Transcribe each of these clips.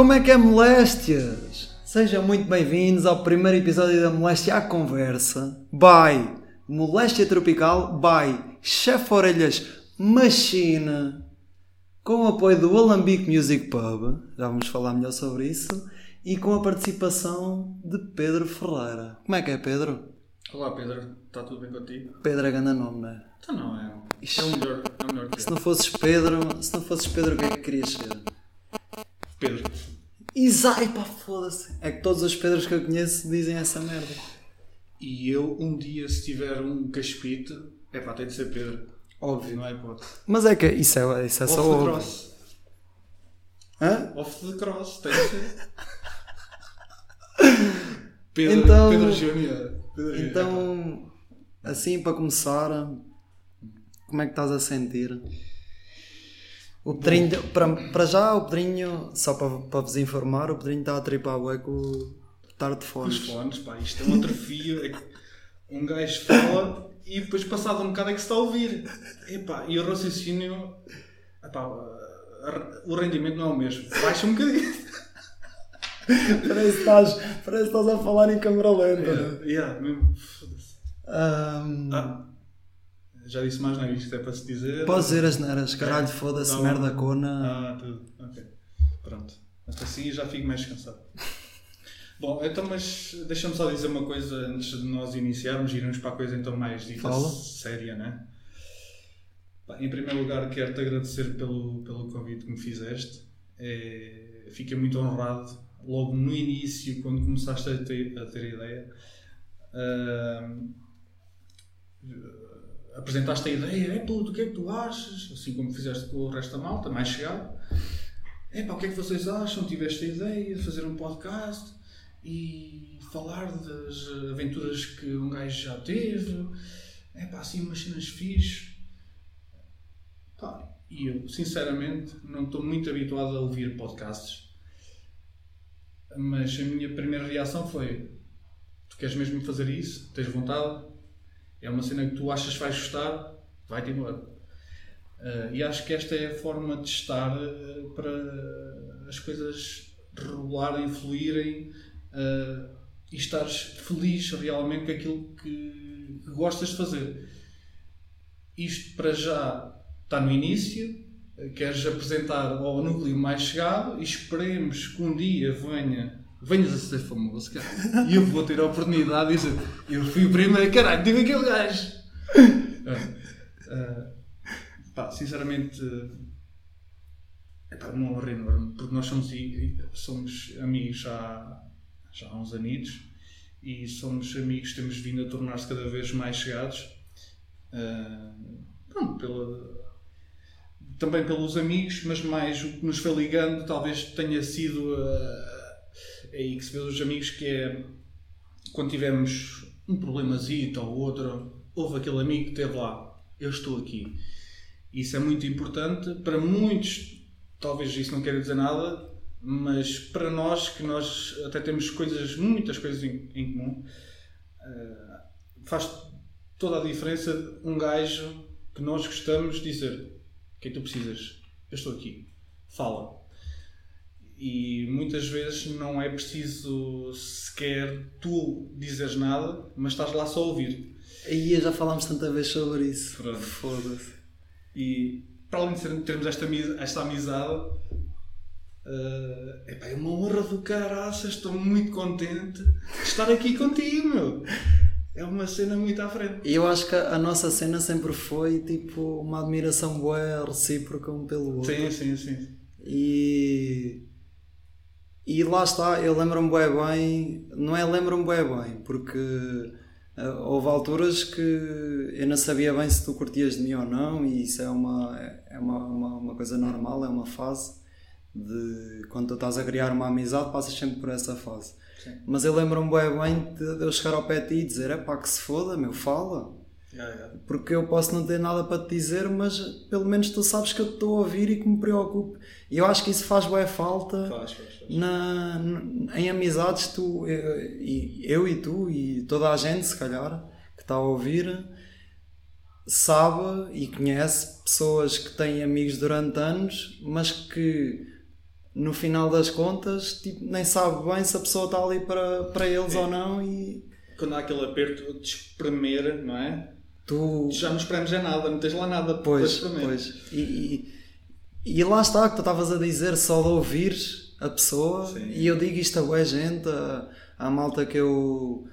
Como é que é moléstias? Sejam muito bem-vindos ao primeiro episódio da Moléstia à Conversa. By Moléstia Tropical, by Chef Orelhas Machine, com o apoio do Alambique Music Pub, já vamos falar melhor sobre isso, e com a participação de Pedro Ferreira. Como é que é, Pedro? Olá Pedro, está tudo bem contigo? Pedro é grande nome, não é? Então não, é, é o melhor, é o melhor que Se não fosses Pedro, se não fosses Pedro, o que é que querias ser? Pedro. Isai, pá, foda-se. É que todos os Pedros que eu conheço dizem essa merda. E eu um dia se tiver um caspite, é pá, tem de ser Pedro. Óbvio. Não é hipótese. Mas é que isso é, isso é Off só the óbvio. cross. Hã? Off the cross, tem de ser. Pedro, Então- Júnior. Então, assim para começar, como é que estás a sentir? O Pedrinho, para, para já, o Pedrinho, só para, para vos informar, o Pedrinho está a tripar o tarde de Os fones. fones, pá, isto é um atrofio. É um gajo fala e depois, passado um bocado, é que se está a ouvir. Epá, e o raciocínio. epá, o rendimento não é o mesmo. Baixa um bocadinho. Parece que estás, parece que estás a falar em câmera lenta. Yeah, yeah, mesmo. Ahm, Ah, já disse mais, não é? Isto é para se dizer. Podes dizer as neiras, caralho, foda-se, Não. merda cona. Ah, tudo. Ok. Pronto. Mas assim já fico mais descansado. Bom, então, mas deixa-me só dizer uma coisa antes de nós iniciarmos e irmos para a coisa então mais dita Fala. séria, né? Pá, Em primeiro lugar, quero-te agradecer pelo, pelo convite que me fizeste. É, fiquei muito honrado logo no início, quando começaste a ter, a ter ideia. ahm, apresentaste a ideia, é puto, o que é que tu achas? Assim como fizeste com o resto da malta, mais chegado. É pá, o que é que vocês acham? Tiveste a ideia de fazer um podcast e falar das aventuras que um gajo já teve. É pá, assim umas cenas fixe. Pá, e eu, sinceramente, não estou muito habituado a ouvir podcasts. Mas a minha primeira reação foi: Tu queres mesmo fazer isso? Tens vontade? É uma cena que tu achas que vais gostar? Vai-te embora. Uh, e acho que esta é a forma de estar uh, para as coisas regularem, fluírem uh, e estares feliz realmente com aquilo que, que gostas de fazer. Isto para já está no início, queres apresentar ao núcleo mais chegado e esperemos que um dia venha. Venhas a ser famoso, cara. E eu vou ter a oportunidade de dizer: Eu fui o primeiro, caralho, tive aquele gajo. Uh, uh, Pá, sinceramente, é pá, uma honra enorme, porque nós somos, somos amigos há, já há uns anitos e somos amigos, temos vindo a tornar-se cada vez mais chegados. Ah, pronto, pela- também pelos amigos, mas mais o que nos foi ligando talvez tenha sido é aí que se vê os amigos que é quando tivemos um problemazito ou outro, houve aquele amigo que esteve lá, eu estou aqui. Isso é muito importante. Para muitos, talvez isso não queira dizer nada, mas para nós, que nós até temos coisas, muitas coisas em, em comum, eh, faz toda a diferença um gajo que nós gostamos dizer: O que é que tu precisas? Eu estou aqui. Fala. E muitas vezes não é preciso sequer tu dizeres nada, mas estás lá só a ouvir. Aí já falámos tanta vez sobre isso. Pronto. Foda-se. E para além de termos esta, esta amizade, epá, é uma honra do caraças, estou muito contente de estar aqui contigo, meu. É uma cena muito à frente. E eu acho que a a nossa cena sempre foi tipo uma admiração boa recíproca um pelo outro. Sim, sim, sim. E. E lá está, eu lembro-me bem bem, não é lembro-me bem bem, porque ah, houve alturas que eu não sabia bem se tu curtias de mim ou não, e isso é uma, é uma, uma, uma coisa normal, é uma fase de quando tu estás a criar uma amizade, passas sempre por essa fase. Sim. Mas eu lembro-me bem bem de de eu chegar ao pé de ti e dizer: é pá, que se foda, meu, fala. Yeah, yeah. Porque eu posso não ter nada para te dizer, mas pelo menos tu sabes que eu te estou a ouvir e que me preocupo. E eu acho que isso faz boa falta Faz, faz, faz. na, em amizades. Tu, eu, e, eu e tu e toda a gente, se calhar, que está a ouvir, sabe e conhece pessoas que têm amigos durante anos, mas que no final das contas, tipo, nem sabe bem se a pessoa está ali para, para eles ou não e Quando há aquele aperto de espremer, não é? Tu. Já não espremes é nada, não tens lá nada Pois, pois. E, e, e lá está que tu estavas a dizer só de ouvires a pessoa Sim. e eu digo isto a boa gente, a, à malta que eu,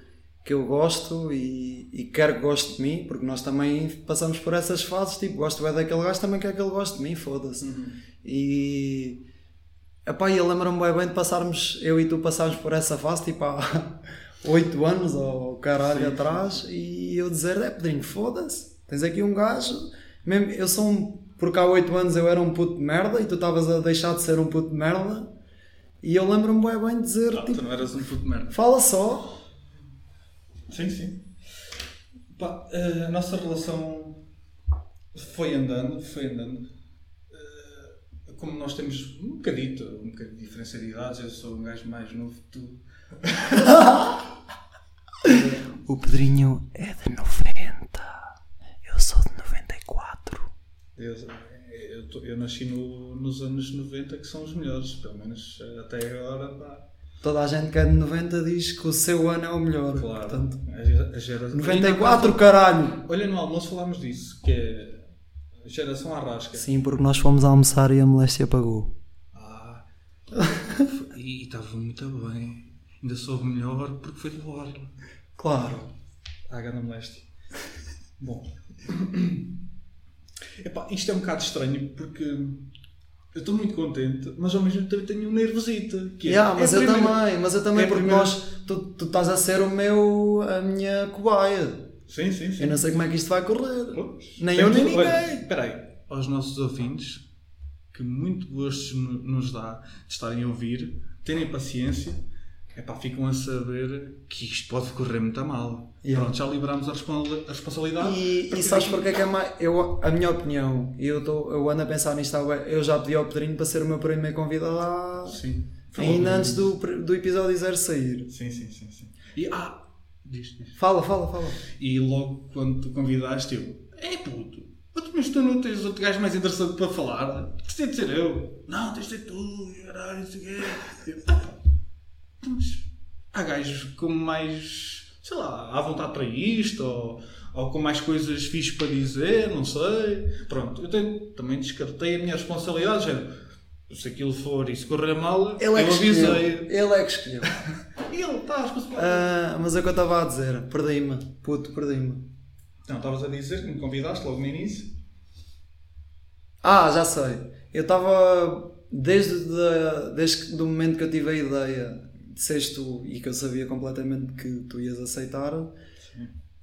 que eu gosto e, e quero que goste de mim, porque nós também passamos por essas fases, tipo, gosto bem daquele gajo, também quero que ele goste de mim, foda-se. Uhum. E epá, eu lembro-me bem, bem de passarmos, eu e tu passarmos por essa fase, tipo há 8 anos ou caralho Sim, sim. atrás, e eu dizer, é Pedrinho, foda-se, tens aqui um gajo, mesmo, eu sou um, porque há 8 anos eu era um puto de merda e tu estavas a deixar de ser um puto de merda, e eu lembro-me bem, bem de dizer, Ah, tipo, tu não eras um puto de merda. fala só, Sim, sim. Pá, eh, a nossa relação foi andando, foi andando. Eh, Como nós temos um bocadito, um bocadinho de diferença de idades, eu sou um gajo mais novo que tu. o Pedrinho é de 90, eu sou de 94. Eu, eu, tô- eu nasci no- nos anos 90, que são os melhores, pelo menos eh, até agora. Pá. Toda a gente que é de 90 diz que o seu ano é o melhor, Claro. portanto... a, a geração. 94, caralho! Olha, no almoço falámos disso, que é a geração arrasca. Sim, porque nós fomos almoçar e a moléstia pagou. Ah, e estava muito bem. Ainda soube melhor porque foi de borla. Claro. À gana moléstia. Bom. Epá, isto é um bocado estranho porque eu estou muito contente, mas ao mesmo tempo tenho um nervosito. Que é- Yeah, mas é eu também, mas eu também, é porque primeira- nós, tu, tu estás a ser o meu, a minha cobaia. Sim, sim, sim. Eu não sei como é que isto vai correr. Pois. Nem eu, nem ninguém. Espera aí. Aos nossos ouvintes, que muito gosto no- nos dá de estarem a ouvir, terem paciência, epá, ficam a saber que isto pode correr muito a mal. Yeah. Pronto, já liberámos a, respon- a responsabilidade. E, e sabes porque é que é mais. Eu, a minha opinião, e eu, tô, eu ando a pensar nisto, eu já pedi ao Pedrinho para ser o meu primeiro convidado há- Sim. Ainda antes do, do episódio zero sair. Sim, sim, sim. sim. E, ah, diz, diz. Fala, fala, fala. E logo quando tu convidaste, eu, é puto, mas tu não tens outro gajo mais interessante para falar? Tens de ser eu. Não, tens de ser tu, caralho, não sei o quê. Eu, "Ah, pá, mas há gajos com mais, sei lá, à vontade para isto, ou, ou com mais coisas fixes para dizer, não sei. Pronto, eu tenho, também descartei a minha responsabilidade. Se aquilo for e se correr mal, Ele é eu avisei. Ele é que escolheu. Ele está. Ah, mas é o que eu estava a dizer. Perdi-me. Puto, perdi-me. Não, estavas a dizer que me convidaste logo no início. Ah, já sei. Eu estava. Desde, de, desde do momento que eu tive a ideia seres tu e que eu sabia completamente que tu ias aceitar,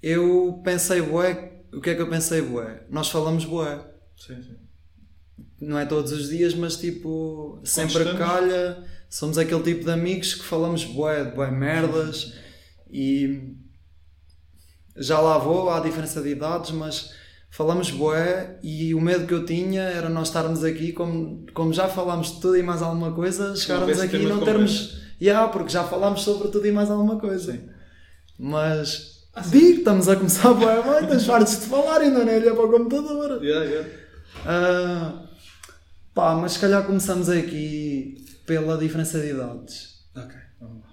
eu pensei, bué. O que é que eu pensei, bué? Nós falamos, bué. Sim, sim. Não é todos os dias, mas tipo, sempre estamos- calha. Somos aquele tipo de amigos que falamos bué, bué merdas e já lá vou, há diferença de idades, mas falamos bué e o medo que eu tinha era nós estarmos aqui, como, como já falámos de tudo e mais alguma coisa, chegarmos aqui e não termos. Yeah, porque já falámos sobre tudo e mais alguma coisa. Sim. Mas Ah, sim. digo, estamos a começar bué bem, estás fartos de falar e ainda nem olhar para o computador. Yeah, yeah. Ah, pá, mas se calhar começamos aqui pela diferença de idades. Ok, vamos lá.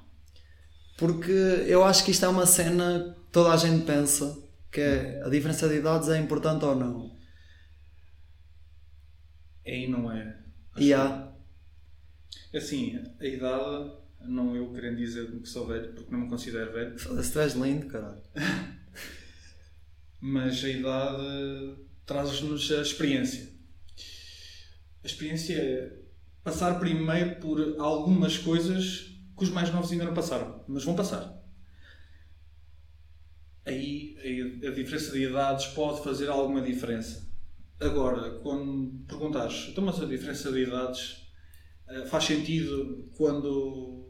Porque eu acho que isto é uma cena que toda a gente pensa que é a diferença de idades é importante ou não. É e não é. E há. Assim, a idade, não eu querendo dizer que sou velho, porque não me considero velho, Se tu és lindo, caralho. mas a idade traz-nos a experiência. A experiência é passar primeiro por algumas coisas que os mais novos ainda não passaram, mas vão passar. Aí a a diferença de idades pode fazer alguma diferença. Agora, quando perguntares, então, mas a diferença de idades eh, faz sentido quando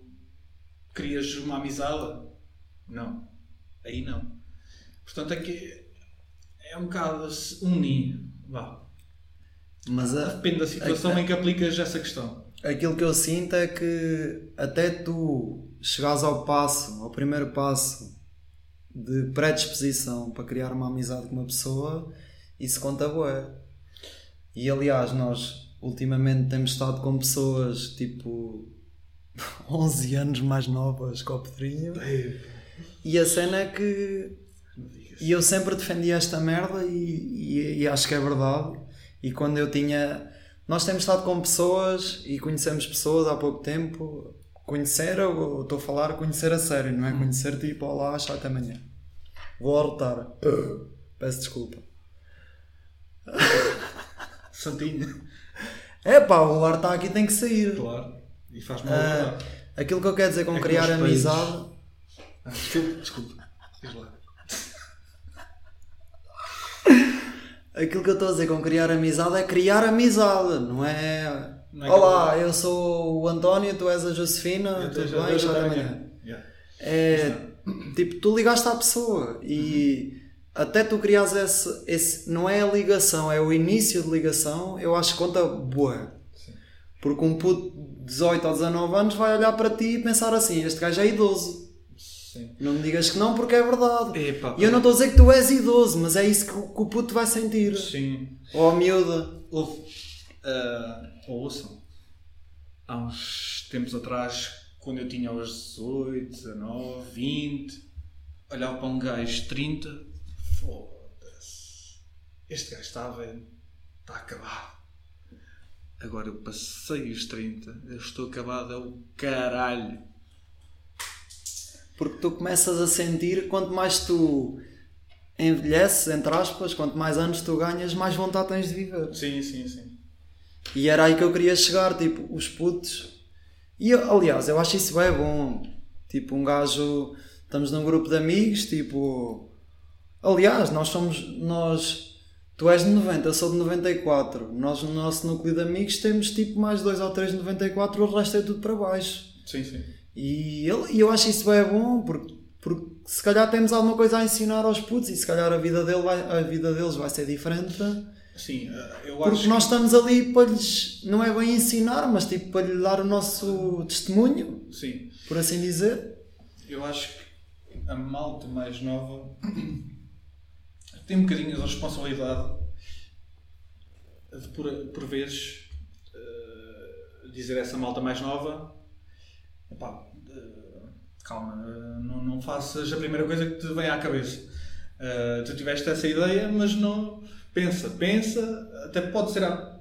crias uma amizade? Não. Aí não. Portanto, é que é um bocado se unir. Vá. Mas a- Depende da situação em que aplicas essa questão. aquilo que eu sinto é que até tu chegares ao passo, ao primeiro passo de predisposição para criar uma amizade com uma pessoa, isso conta bué. E aliás, nós ultimamente temos estado com pessoas tipo 11 anos mais novas que o Pedrinho. E a cena é que. E eu sempre defendi esta merda e, e, e acho que é verdade. E quando eu tinha. Nós temos estado com pessoas e conhecemos pessoas há pouco tempo. Conhecer, eu estou a falar conhecer a sério, não é conhecer tipo, olá, acho até amanhã. Vou arrotar. Peço desculpa. Santinho. É pá, o ar está aqui tem que sair. Claro. E faz mal. Ah, aquilo que eu quero dizer com É criar amizade. Ah, desculpa, desculpa. Diz lá. Aquilo que eu estou a dizer com criar amizade é criar amizade, não é. Não é Olá, eu sou o António, tu és a Josefina, tudo bem, já amanhã. Yeah. É tipo, tu ligaste à pessoa e até tu criares esse, esse. Não é a ligação, é o início de ligação, eu acho que conta boa. Porque um puto de 18 ou 19 anos vai olhar para ti e pensar assim: este gajo é idoso. Sim. Não me digas que não, porque é verdade. Epá, E eu não estou a dizer que tu és idoso, mas é isso que, o- que o puto vai sentir. Sim. Ou a miúda. Houve. ah, ouçam. Há uns tempos atrás, quando eu tinha os 18, 19, 20, olhava para um gajo de 30, foda-se. Este gajo está velho, está acabado. Agora eu passei os 30, eu estou acabado, é o caralho. Porque tu começas a sentir, quanto mais tu envelheces, entre aspas, quanto mais anos tu ganhas, mais vontade tens de viver. Sim, sim, sim. E era aí que eu queria chegar, tipo, os putos. E eu, aliás, eu acho isso bem bom. Tipo, um gajo. Estamos num grupo de amigos, tipo. Aliás, nós somos. Nós. Tu és de 90, eu sou de 94. Nós no nosso núcleo de amigos temos tipo mais dois ou três de 94, o resto é tudo para baixo. Sim, sim. E eu, eu acho isso bem bom, porque, porque se calhar temos alguma coisa a ensinar aos putos e se calhar a vida, dele vai, a vida deles vai ser diferente. Sim, ah, eu Porque acho nós estamos ali para lhes, não é bem ensinar, mas tipo para lhe dar o nosso testemunho. Sim. por assim dizer. Eu acho que a malta mais nova tem um bocadinho a responsabilidade de, por, por vezes, eh, dizer a essa malta mais nova: "Epá, eh, calma, não, não faças a primeira coisa que te vem à cabeça. Eh, tu tiveste essa ideia, mas não. Pensa, pensa, até pode ser a,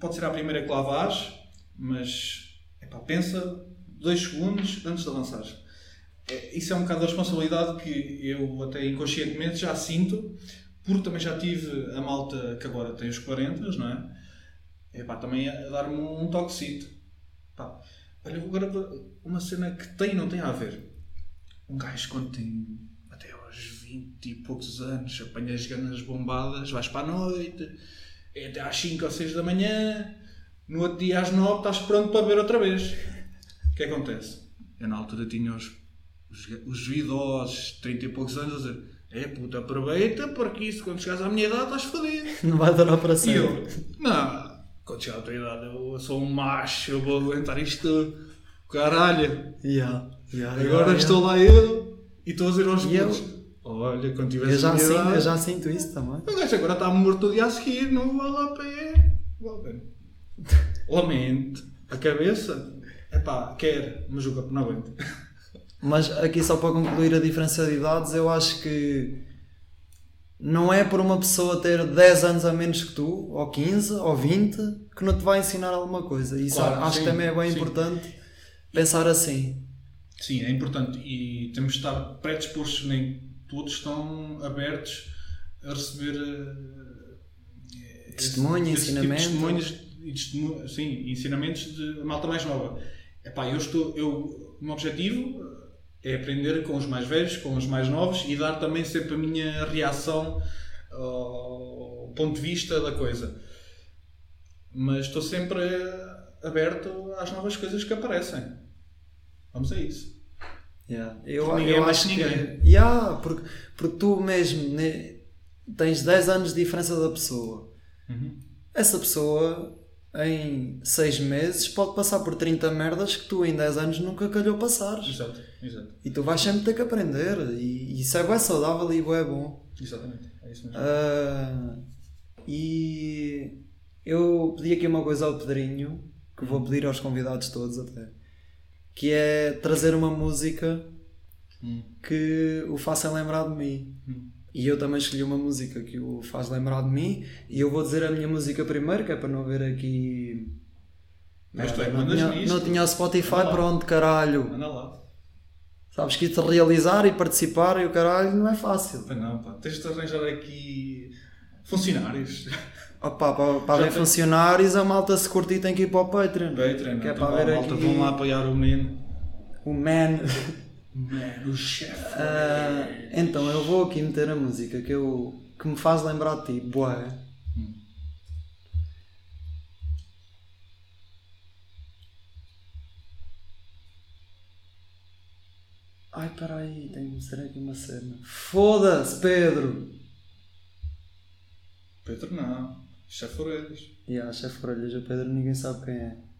pode ser a primeira que lá vais, mas epá, pensa dois segundos antes de avançares. É, Isso é um bocado a responsabilidade que eu até inconscientemente já sinto, porque também já tive a malta que agora tem os 40, não é? Epá, também a dar-me um toquecito. Pá, olha, agora uma cena que tem e não tem a ver. Um gajo quando tem até aos 20 e poucos anos, apanha as ganas bombadas, vais para a noite, é até às 5 ou 6 da manhã, no outro dia às 9 estás pronto para ver outra vez. O que acontece? Eu na altura tinha os, os, os idosos, 30 e poucos anos, a dizer: É puta, aproveita, porque isso quando chegares à minha idade estás fodido. Não vai durar para E eu, não, quando chegar à tua idade eu sou um macho, eu vou aguentar isto tudo. Caralho, Yeah, yeah, agora yeah, estou lá eu e estou a dizer aos eu- putos: Olha, quando tiveres Eu já, sinto, idade, eu já sinto isso também. o gajo agora está morto o dia a seguir, não vale a pé. Vale a pena. Lamento, a cabeça, epá, quer, mas o corpo não aguenta. Mas aqui só para concluir a diferença de idades, eu acho que não é por uma pessoa ter 10 anos a menos que tu, ou 15, ou 20, que não te vai ensinar alguma coisa. Isso Claro, acho que sim, também é bem sim. importante pensar assim. Sim, é importante e temos de estar predispostos, nem todos estão abertos a receber eh, Testemunho, esse tipo de ensinamento. testemunhos e testemunho- sim, ensinamentos de malta mais nova. Epá, eu estou, eu, o meu objetivo é aprender com os mais velhos, com os mais novos e dar também sempre a minha reação ao ponto de vista da coisa. Mas estou sempre aberto às novas coisas que aparecem. Vamos a isso. Yeah. Eu, Porque ninguém eu é mais acho que que. ninguém. Yeah, porque, porque tu mesmo né, tens 10 anos de diferença da pessoa. Essa pessoa, em 6 meses, pode passar por 30 merdas que tu em 10 anos nunca calhou passares. Exato, exato. E tu vais sempre ter que aprender. E isso é bem saudável e bem bom. Exatamente. É isso mesmo. Ah, e Eu pedi aqui uma coisa ao Pedrinho, que vou pedir aos convidados todos até, que é trazer uma música Hum. que o faça lembrar de mim. E eu também escolhi uma música que o faz lembrar de mim. E eu vou dizer a minha música primeiro, que é para não haver aqui. Mas tu é que não, mandas tinha, não tinha Spotify, Anda caralho. Anda lá. Sabes que de realizar e participar e o caralho não é fácil. Pá, não, pá. Tens de arranjar aqui funcionários. Opa, para, para haver tem- funcionários, a malta se curtir tem que ir para o Patreon. Patreon, que é então para ver malta, aqui vão lá apoiar o menino. o man. Man, o chefe. Ah, então eu vou aqui meter a música que, eu, que me faz lembrar de ti, boé. Hum. Ai, peraí, tenho que meter aqui uma cena. Foda-se, Pedro! Pedro não. Chefe Orelhas. E a chefe orelhas, o Pedro ninguém sabe quem é.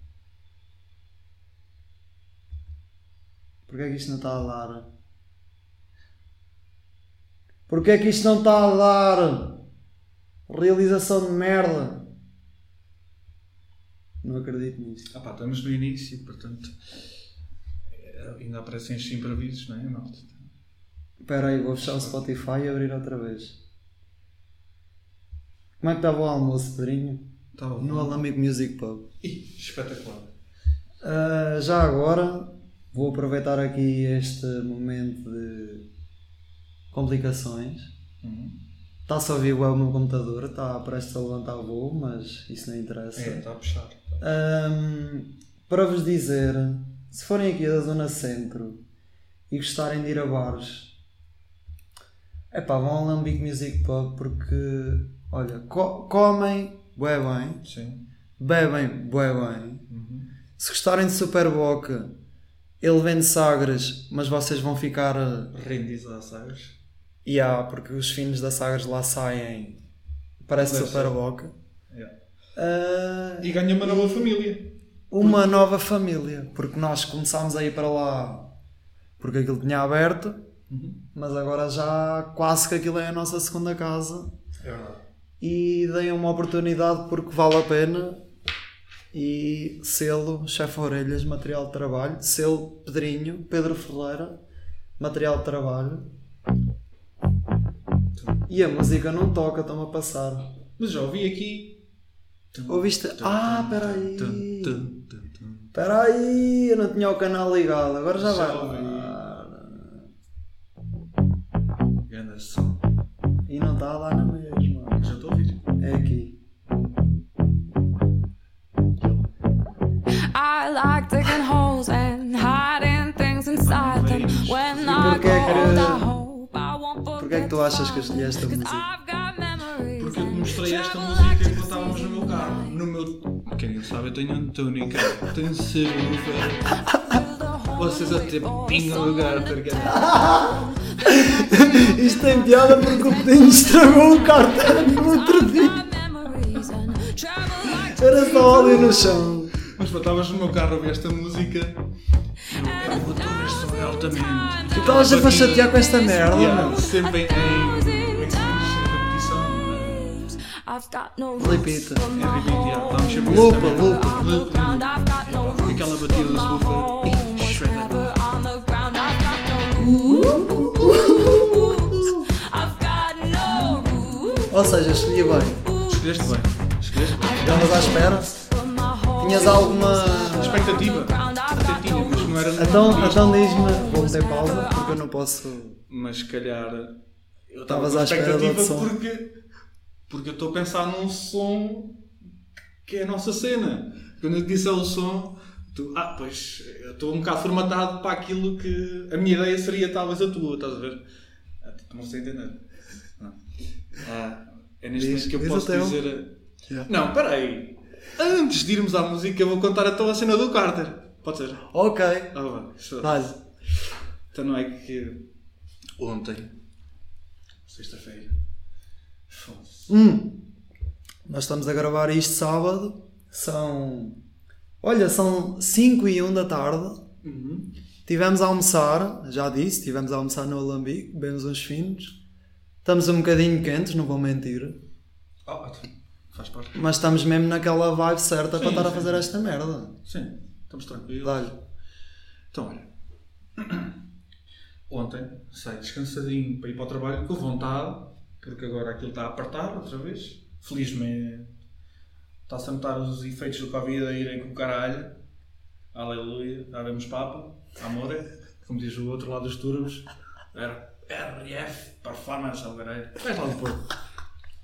Porquê é que isto não está a dar? Porquê é que isto não está a dar? Realização de merda! Não acredito nisto. Ah pá, estamos no início, portanto. eh, Ainda aparecem estes imprevistos, não é? malta? Espera aí, vou fechar o Spotify e abrir outra vez. Como é que estava o almoço, Pedrinho? Estava No Alambic Music Pub. Ih, espetacular. Ah, já agora vou aproveitar aqui este momento de complicações. Uhum. Está-se a ouvir o meu computador, está prestes a levantar voo, mas isso não interessa. É, está a puxar. Ahm, para vos dizer, se forem aqui da zona centro e gostarem de ir a bares, é pá, vão ao Lambic Music Pub porque, olha, co- comem bué bem, Sim. bebem bué bem. Uhum. Se gostarem de Super Boca, ele vende Sagres, mas vocês vão ficar. ah, Rendiz a Sagres. E há, porque os finos da Sagres lá saem. Parece Deve Super ser. Boca. Yeah. Ah, E ganha uma nova família. uma nova família, porque nós começámos a ir para lá porque aquilo tinha aberto, Uhum. mas agora já quase que aquilo é a nossa segunda casa É verdade. e deem uma oportunidade porque vale a pena. E selo Chefe Orelhas, material de trabalho, selo Pedrinho, Pedro Ferreira, material de trabalho. E a música não toca, estão a passar. Mas já ouvi aqui. Ouviste? Ah, peraí. Tum, tum, tum, tum. Espera aí, eu não tinha o canal ligado, agora já, Já vai. ouvi. som. E não está dar na I like digging holes and hiding things inside them. When I porquê é I won't Porquê é que tu achas que eu escolhi esta música? I've got memories. Porque eu te mostrei esta Travel música like quando estávamos no meu carro. No meu. Quem não sabe, eu tenho um túnica, tenho whole Vocês até pingam o Garter, Isto tem piada porque o Pedrinho estragou o cartão no outro dia. Era só óleo no chão. Mas pá, estavas no meu carro a ouvir esta música. Eu vou ver sobre altamente. Tu estavas sempre a chatear com esta merda, Yeah, meu. sempre em. é no Repita. É yeah. Estamos sempre a Lupa, lupa. Aquela batida do subwoofer. shredder. Ou seja, escolhi bem. Escolheste bem. Escolheste bem. Estavas à espera? Tinhas alguma. Expectativa. Até tinha, mas não era Então, isto. então diz-me. Vou meter pausa porque eu não posso. Mas se calhar eu estava Estavas à espera de expectativa som. porque, porque eu estou a pensar num som que é a nossa cena. Quando eu te disse o som, tu, ah, pois eu estou um bocado formatado para aquilo que a minha ideia seria talvez a tua, estás a ver? Ah, tu não sei entender. Não. Ah, é neste Diz- momento que eu diz posso teu. dizer. Yeah. Não, espera aí. Antes de irmos à música, eu vou contar então a cena do Carter. Pode ser? Ok. Ah. Isto- Dá-lhe. então não é que ontem, sexta-feira. Hum. Nós estamos a gravar isto sábado. São. Olha, são 5 e 1 da tarde. Uhum. Tivemos a almoçar, já disse, tivemos a almoçar no Alambique, bebemos uns finos. Estamos um bocadinho quentes, não vou mentir. Ah, faz parte. Mas estamos mesmo naquela vibe certa para Sim, estar a sim, fazer sim. esta merda. Sim, estamos tranquilos. Dá-lhe. Então, olha. Ontem saí descansadinho para ir para o trabalho com vontade, porque agora aquilo está a apertar outra vez. Felizmente está-se a notar os efeitos do Covid a irem com o caralho. Aleluia, daremos papa, amore, como diz o outro lado dos turnos. Era RF, performance, algareiro. Vais lá depois.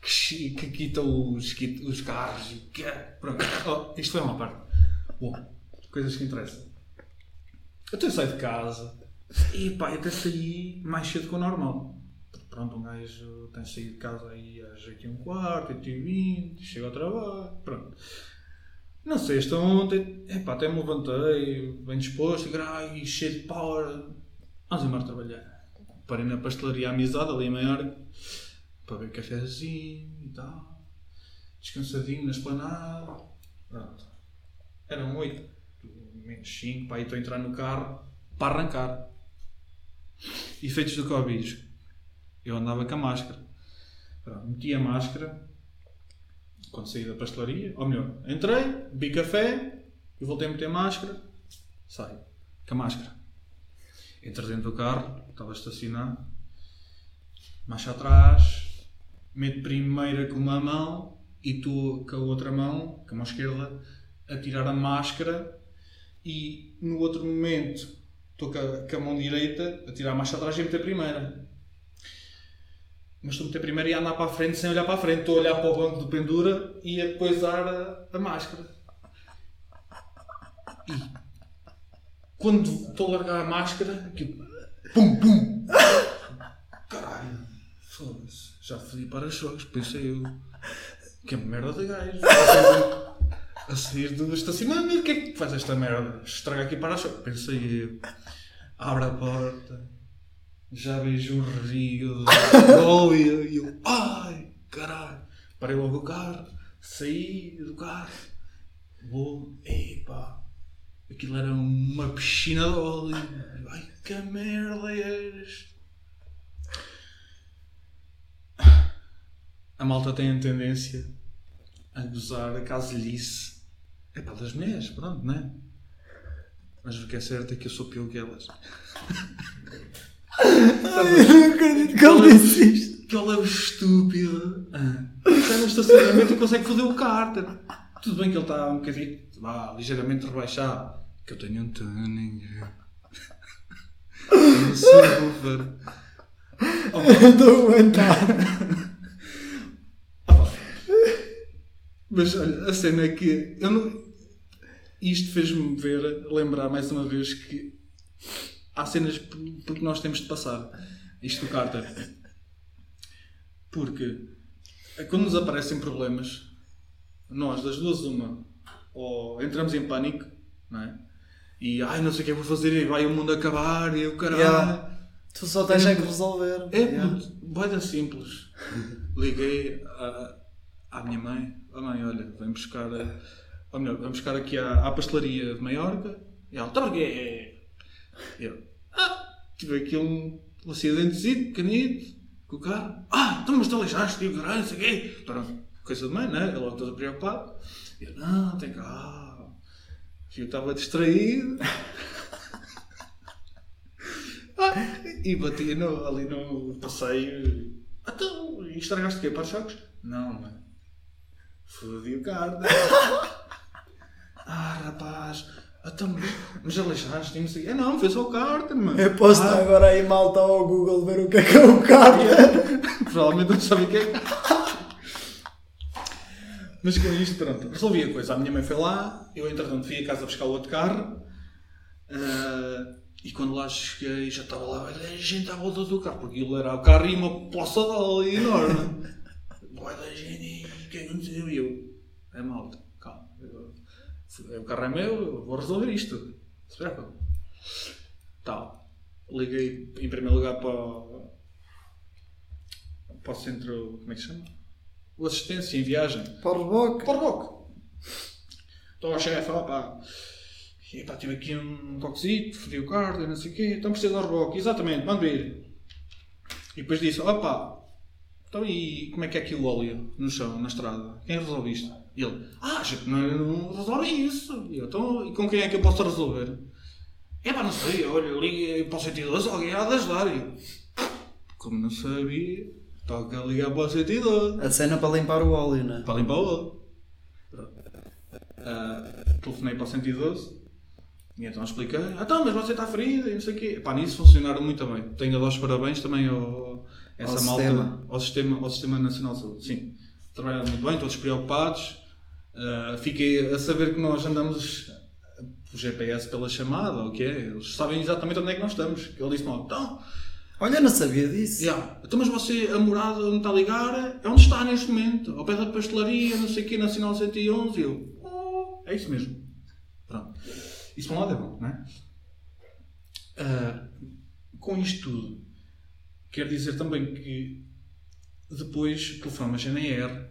Que, que quita os, os carros e que é. Pronto, oh, isto foi uma parte. Bom, coisas que interessam. Eu até saí de casa e pá, eu até saí mais cedo que o normal. Pronto, um gajo tem saído de casa aí às 8 e um quarto, 8 e 20, chega ao trabalho, pronto. Não sei, esta ontem, epá, até me levantei, bem disposto, e, ai, cheio de power. Vamos embora trabalhar. Parei na pastelaria Amizade, ali em Maiorca, para beber cafezinho e tal. Descansadinho na esplanada. Pronto. Eram 8, menos 5, pá, e estou a entrar no carro para arrancar. Efeitos do Covid. Eu andava com a máscara. Pronto, meti a máscara quando saí da pastelaria. Ou melhor, entrei, bebi café e voltei a meter máscara. Saio com a máscara. Entro dentro do carro, estava estacionado. Marcha atrás, meto primeira com uma mão e estou com a outra mão, com a mão esquerda, a tirar a máscara e no outro momento estou com a, mão direita a tirar a marcha atrás e meter a primeira. Mas estou a meter a primeira e a andar para a frente sem olhar para a frente. Estou a olhar para o banco de pendura e a depois a, a máscara. E quando estou a largar a máscara, aquilo. Pum, pum! Caralho! Foda-se. Já fodi para-choques. Pensei eu. Que merda de gajo. A sair do estacionamento. O que é que faz esta merda? Estraga aqui para-choques. Pensei eu. Abre a porta. Já vejo um rio de óleo. E eu. Ai! Caralho! Parei logo o carro. Saí do carro. Vou. Epá! Aquilo era uma piscina de óleo. Ai, que merda é isto? A malta tem a tendência a gozar a caselhice. É para das mulheres, pronto, não é? Mas o que é certo é que eu sou pior que elas. não acredito que ele disse isto. Que ela é estúpida. Ah. Sai no estacionamento e consegue foder o cárter. Tudo bem que ele está um bocadinho, vá, ligeiramente rebaixado. Que eu tenho um tuning. Um subwoofer. Não estou a aguentar. Mas olha, a cena é que eu não... isto fez-me ver, lembrar mais uma vez que há cenas porque nós temos de passar. Isto do Carter. Porque quando nos aparecem problemas, nós das duas uma, ou entramos em pânico, não é? E ai não sei o que é vou fazer, e vai o mundo acabar, e o caralho. Yeah. Tu só tens é que resolver. É Yeah. muito boeda simples. Liguei à, à minha mãe. Oh mãe, olha, vem buscar. a- Ou melhor, vem buscar aqui à, à pastelaria de Maiorca. E ela, tá porquê? Eu, ah, tive aqui um, um acidentezinho, pequenito, com o carro. Ah, então mas tu lixaste, caralho, sei o quê. Pronto, coisa de mãe, né? Ela toda preocupada. Eu, não, tem calma. Eu estava distraído. Ah, e bati no, ali no passeio. Então, estragaste o quê? Para-choques? Não, mano. Fodi o carro. ah, rapaz. Então, mas e não sei. É não, foi só o carro, mano. Eu posso Ah, estar agora aí malta ao Google ver o que é que é o carro. Provavelmente não sabia o que é. Mas com isto, pronto, resolvi a coisa. A minha mãe foi lá, eu entretanto fui a casa buscar o outro carro. ah, e quando lá cheguei já estava lá a gente à volta do carro, porque aquilo era o carro e uma poça de enorme. Boa da gente, não sei e eu. É malta, calma. eu- o carro é meu, eu vou resolver isto. Se preocupe. Tal. Liguei em primeiro lugar para, o- para o centro. Como é que se chama? O assistência em viagem. Para o reboque. Para o reboque. Estou ao chefe, opá. E pá, tive aqui um toquezito, fodi o carro, não sei o quê. Então preciso do reboque. Exatamente, manda vir. E depois disse, opá, então e como é que é aqui o óleo no chão, na estrada? Quem resolve isto? E ele, ah, gente não, não resolve isso. E eu, então, e com quem é que eu posso resolver? É pá, não sei, olha, liga para o 112, alguém há de ajudar. E eu, como não sabia, toca ligar para o 112 A cena para limpar o óleo, né? para limpar o óleo. Ah, telefonei para o 112 e então expliquei, ah, então, mas você está ferido e não sei o quê. Pá, nisso funcionaram muito bem. Tenho a dar os parabéns também ao, essa Ao malta, sistema. ao, sistema, ao Sistema Nacional de Saúde. Sim, trabalharam muito bem, todos preocupados. Ah, fiquei a saber que nós andamos por GPS pela chamada, o é. Eles sabem exatamente onde é que nós estamos. Ele disse-me, logo, então, Olha, não sabia disso. Yeah. Então, mas você, a morada onde está a ligar, é onde está neste momento, ao pé da pastelaria, não sei o quê, Nacional 111. E eu, oh, é isso mesmo. Pronto. Isso para um lado é bom, não é? Ah, com isto tudo, quero dizer também que depois telefonei a GNR,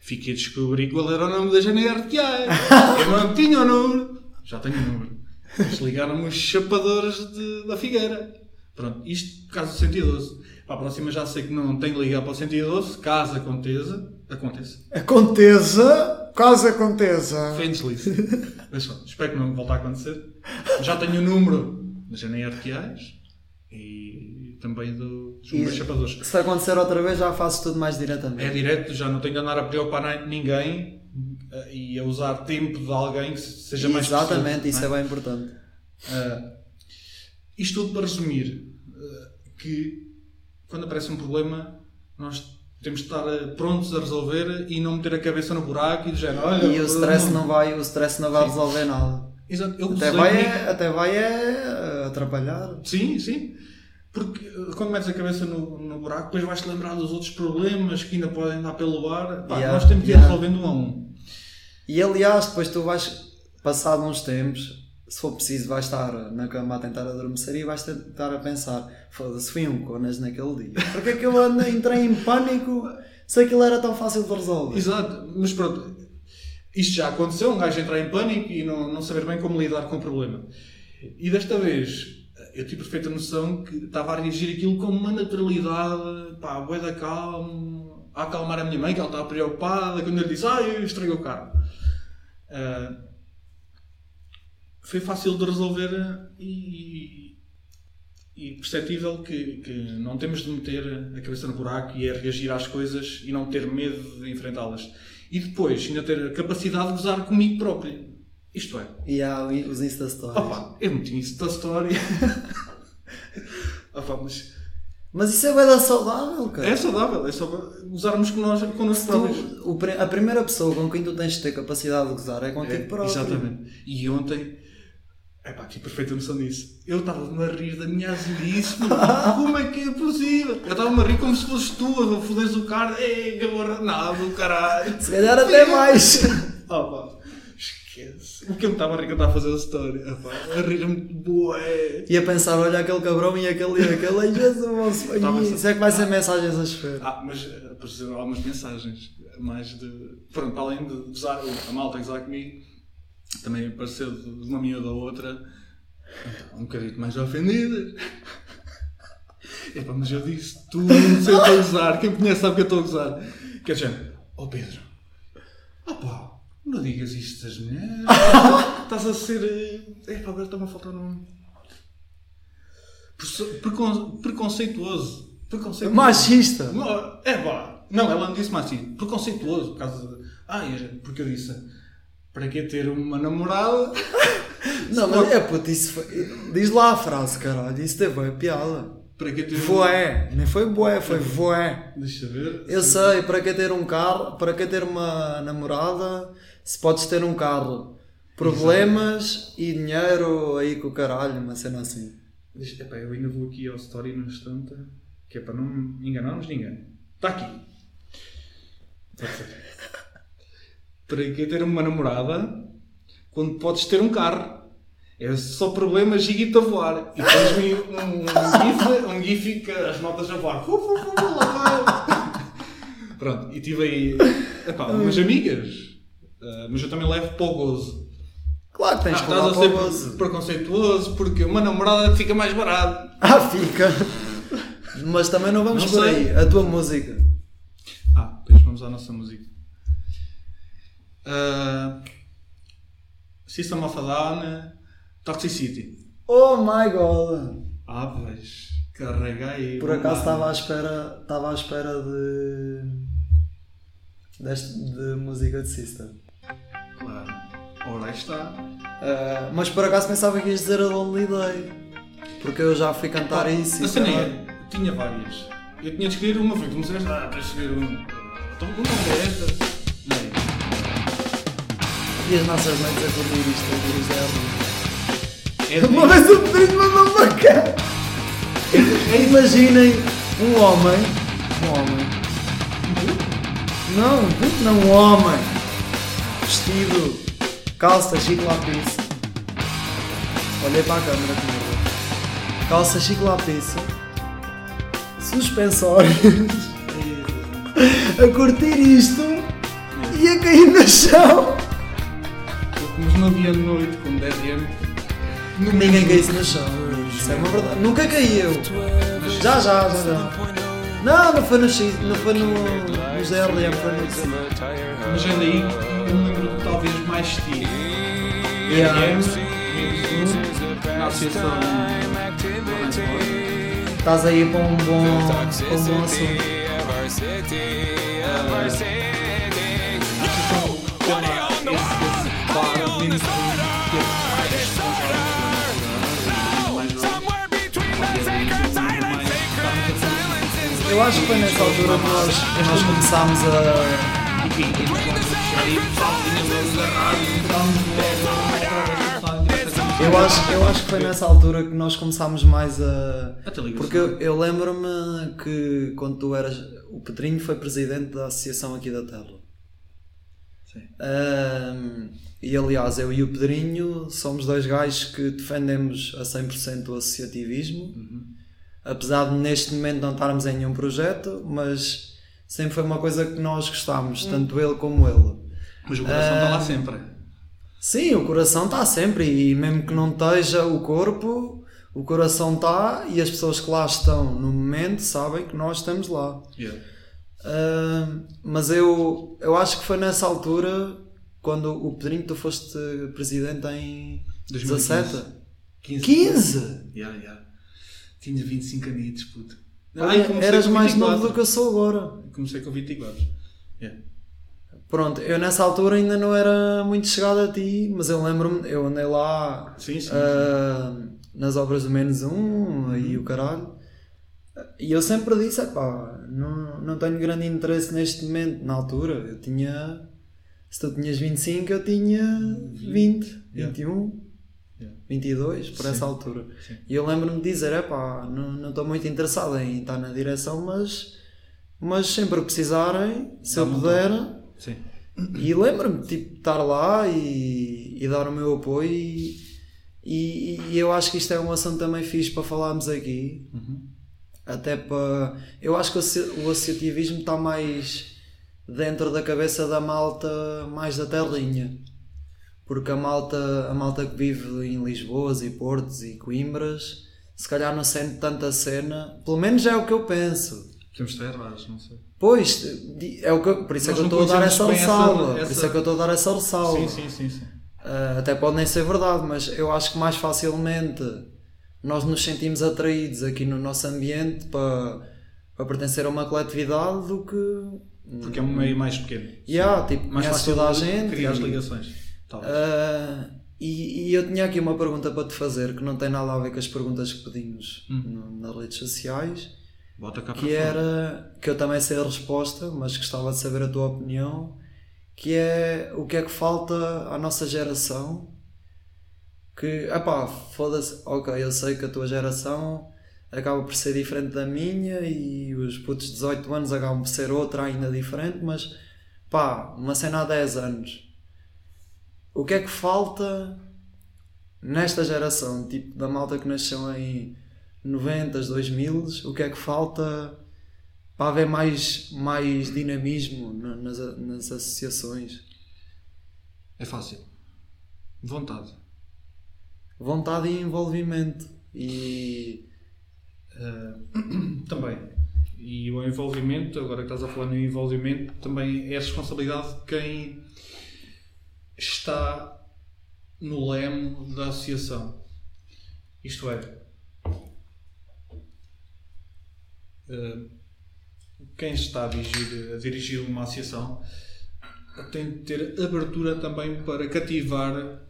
fiquei a descobrir qual era o nome da GNR que há. Eu não tinha o número. Já tenho o número. Eles ligaram-me os chapadores de- da Figueira. Pronto, isto caso do 112. Para a próxima já sei que não tenho que ligar para o 112, caso aconteça. Aconteça. Aconteça, caso aconteça. Foi em deslize. Mas pronto, espero que não volte a acontecer. Já tenho o número da GNR que hás e também do, dos meus chapadores. se acontecer outra vez, já faço tudo mais diretamente. É direto, já não tenho de andar a preocupar ninguém eh, e a usar tempo de alguém que seja mais Exatamente, preciso, isso não é bem importante. Ah, isto tudo para resumir, ah, que quando aparece um problema, nós temos de estar prontos a resolver e não meter a cabeça no buraco e dizer, olha... E o stress não vai, o stress não vai resolver nada. Exato, eu Até vai, é, até vai é atrapalhar. Sim, sim. Porque ah, quando metes a cabeça no, no buraco, depois vais-te lembrar dos outros problemas que ainda podem dar pelo ar. Pá, Yeah, nós temos ir yeah. resolvendo um a um. E aliás, depois tu vais, passado uns tempos, se for preciso, vais estar na cama a tentar adormecer e vais tentar a pensar: foda-se, fui um conas naquele dia. Porque é que eu entrei em pânico se aquilo era tão fácil de resolver? Exato, mas pronto, isto já aconteceu, um gajo entrar em pânico e não, não saber bem como lidar com o problema. E desta vez eu tive perfeita noção que estava a reagir aquilo com uma naturalidade, pá, bué da calma, a acalmar a minha mãe, que ela estava preocupada, quando eu lhe disse, ah, eu estraguei o carro. Ah, foi fácil de resolver e, e perceptível que, que não temos de meter a cabeça no buraco e é reagir às coisas e não ter medo de enfrentá-las. E depois ainda ter a capacidade de gozar comigo próprio. Isto é, E há o- os Insta Stories. opa, eu isso da história. opa, mas Mas isso é bem saudável, cara. é saudável, é só gozarmos com nós, connosco próprios. Tu, o a primeira pessoa com quem tu tens de ter capacidade de gozar é contigo É, próprio. Exatamente. E ontem, é pá, tive perfeita noção disso. Eu estava-me a rir da minha azelice, meu. como é que é possível? Eu estava-me a rir como se fosses tu a foderes o cara, ei, gabarranado, caralho. Se calhar até mais. Oh, pá, esquece. O que eu me estava a rir que eu estava a fazer a história? Ah, a rir-me bué. E a pensar, olha aquele cabrão e aquele e aquele, ai Jesus, isso é que vai ser mensagens a chover. Ah, mas eh, apareceram algumas mensagens, mais de. Pronto, além de usar a malta gozar comigo, também apareceu de uma miúda ou outra, um bocadinho mais ofendidas. Epá, mas eu disse, tu não sei o que estou a gozar, quem me conhece sabe que eu estou a gozar. Quer dizer, ó Pedro, opá, não digas isto das mulheres, estás a ser. eh, Epá, agora está-me a faltar um precon- Preconceituoso. Preconceituoso. Machista. É pá. Não, ela não disse assim. Preconceituoso. Por causa de... Ah, é, porque eu disse. Para que ter uma namorada? Não, mas é puto, isso foi... Diz lá a frase, caralho, isso teve a piada. Para que ter. Voé, nem foi boé, foi voé. Deixa ver. Eu sei, para que ter um carro, para que ter uma namorada, se podes ter um carro, problemas e dinheiro aí com o caralho, uma cena assim. Epá, eu ainda vou aqui ao story no instante. Que é para não enganarmos ninguém. Está aqui. Para que ter uma namorada quando podes ter um carro? É só problema giguito a voar. E depois vi um, um gif, um gif as notas a voar. Pronto, e tive aí epá, umas amigas. Ah, mas eu também levo para o gozo. Claro que Ah, tens que levar para o gozo. preconceituoso porque uma namorada fica mais barato. Ah, fica. Mas também não vamos Não por sei. aí. A tua música. à nossa música. Uh, System of a Down, Toxicity. Oh my god! Ah, pois, carreguei. Por acaso estava à espera, estava à espera de, deste, de música de System. Claro. Ora, aí está. Ah, mas por acaso pensava que ias dizer a Lonely Day. Porque eu já fui cantar isso. A e cena é, tinha várias. Eu tinha de escolher uma, foi como se disseste, ah, tens de escolher uma. Então, uma é esta. E as nossas mães a curtir isto, a ouvir os erros. É Uma vez o Pedrinho mandou uma cara. Imaginem um homem. Um homem. Não, um puto não, um homem. Vestido, calça, chico lápis. Olhei para a câmera comigo. Calça, chico lápis. Suspensórios. a curtir isto e a cair no chão. Mas não havia noite com 10 anos. Ninguém caísse no chão. Isso é uma verdade. Nunca caí eu. Já, já, já, já. Não, não foi no X, não foi no, DRM, foi no Mas ainda aí, mais estilo. Yeah. EDM, na associação. Estás aí para um bom, um bom assunto. Eu acho que foi nessa altura nós, nós começámos a. Eu acho, eu acho que foi nessa altura que nós começámos mais a. Porque eu, eu lembro-me que quando tu eras. O Pedrinho foi presidente da associação aqui da Terra. Sim. Ahm, e aliás, eu e o Pedrinho somos dois gajos que defendemos a 100% o associativismo, apesar de neste momento não estarmos em nenhum projeto, mas sempre foi uma coisa que nós gostámos, tanto ele como ele. Mas o coração está lá sempre. Sim, o coração está sempre, e mesmo que não esteja o corpo, o coração está e as pessoas que lá estão no momento sabem que nós estamos lá. Yeah. Ah, mas eu, eu acho que foi nessa altura quando o Pedrinho tu foste presidente em 2015. 17? 15. 15? Yeah, yeah. Tinha 25 anitos, puto. Olha, Ai, comecei eras mais 24. novo do que eu sou agora. Comecei com 24. Yeah. Pronto, eu nessa altura ainda não era muito chegado a ti, mas eu lembro-me, eu andei lá Sim, sim. ah, nas obras do menos um e o caralho. E eu sempre disse, pá, não, não tenho grande interesse neste momento. Na altura, eu tinha. Se tu tinhas 25, eu tinha 20, Yeah. 21, Yeah. 22, por Sim. essa altura. Sim. E eu lembro-me de dizer, é pá, não estou muito interessado em estar na direção, mas, mas sempre precisarem, se eu puder. Sim. E lembro-me de tipo, estar lá e, e dar o meu apoio e, e, e eu acho que isto é um assunto também fixe para falarmos aqui. Até para. Eu acho que o associ- o associativismo está mais dentro da cabeça da malta mais da terrinha. Porque a malta, a malta que vive em Lisboas e Portos e Coimbras, se calhar não sente tanta cena. Pelo menos é o que eu penso. Temos estar errados, não sei. Pois, é o que, por isso é que eu estou a dar essa ressalva. Por isso é que eu estou a dar essa ressalva. Sim, sim, sim. sim. Ah, até pode nem ser verdade, mas eu acho que mais facilmente nós nos sentimos atraídos aqui no nosso ambiente para, para pertencer a uma coletividade do que. Porque é um meio mais pequeno. Yeah, tipo, mais fácil toda a gente. criar as e- ligações. Ah, e, e eu tinha aqui uma pergunta para te fazer que não tem nada a ver com as perguntas que pedimos Hum. no- nas redes sociais. Bota cá que era que eu também sei a resposta, mas gostava de saber a tua opinião, que é o que é que falta à nossa geração que, epá, foda-se, ok, eu sei que a tua geração acaba por ser diferente da minha e os putos de 18 anos acabam por ser outra ainda diferente, mas pá, uma cena há 10 anos. O que é que falta nesta geração, tipo da malta que nasceu em 90, 2000, o que é que falta para haver mais, mais dinamismo na- nas, nas associações? É fácil. Vontade. Vontade e envolvimento. E Uh, também. E o envolvimento, agora que estás a falar no envolvimento, também é a responsabilidade de quem está no leme da associação. Isto é, quem está a dirigir, a dirigir uma associação tem de ter abertura também para cativar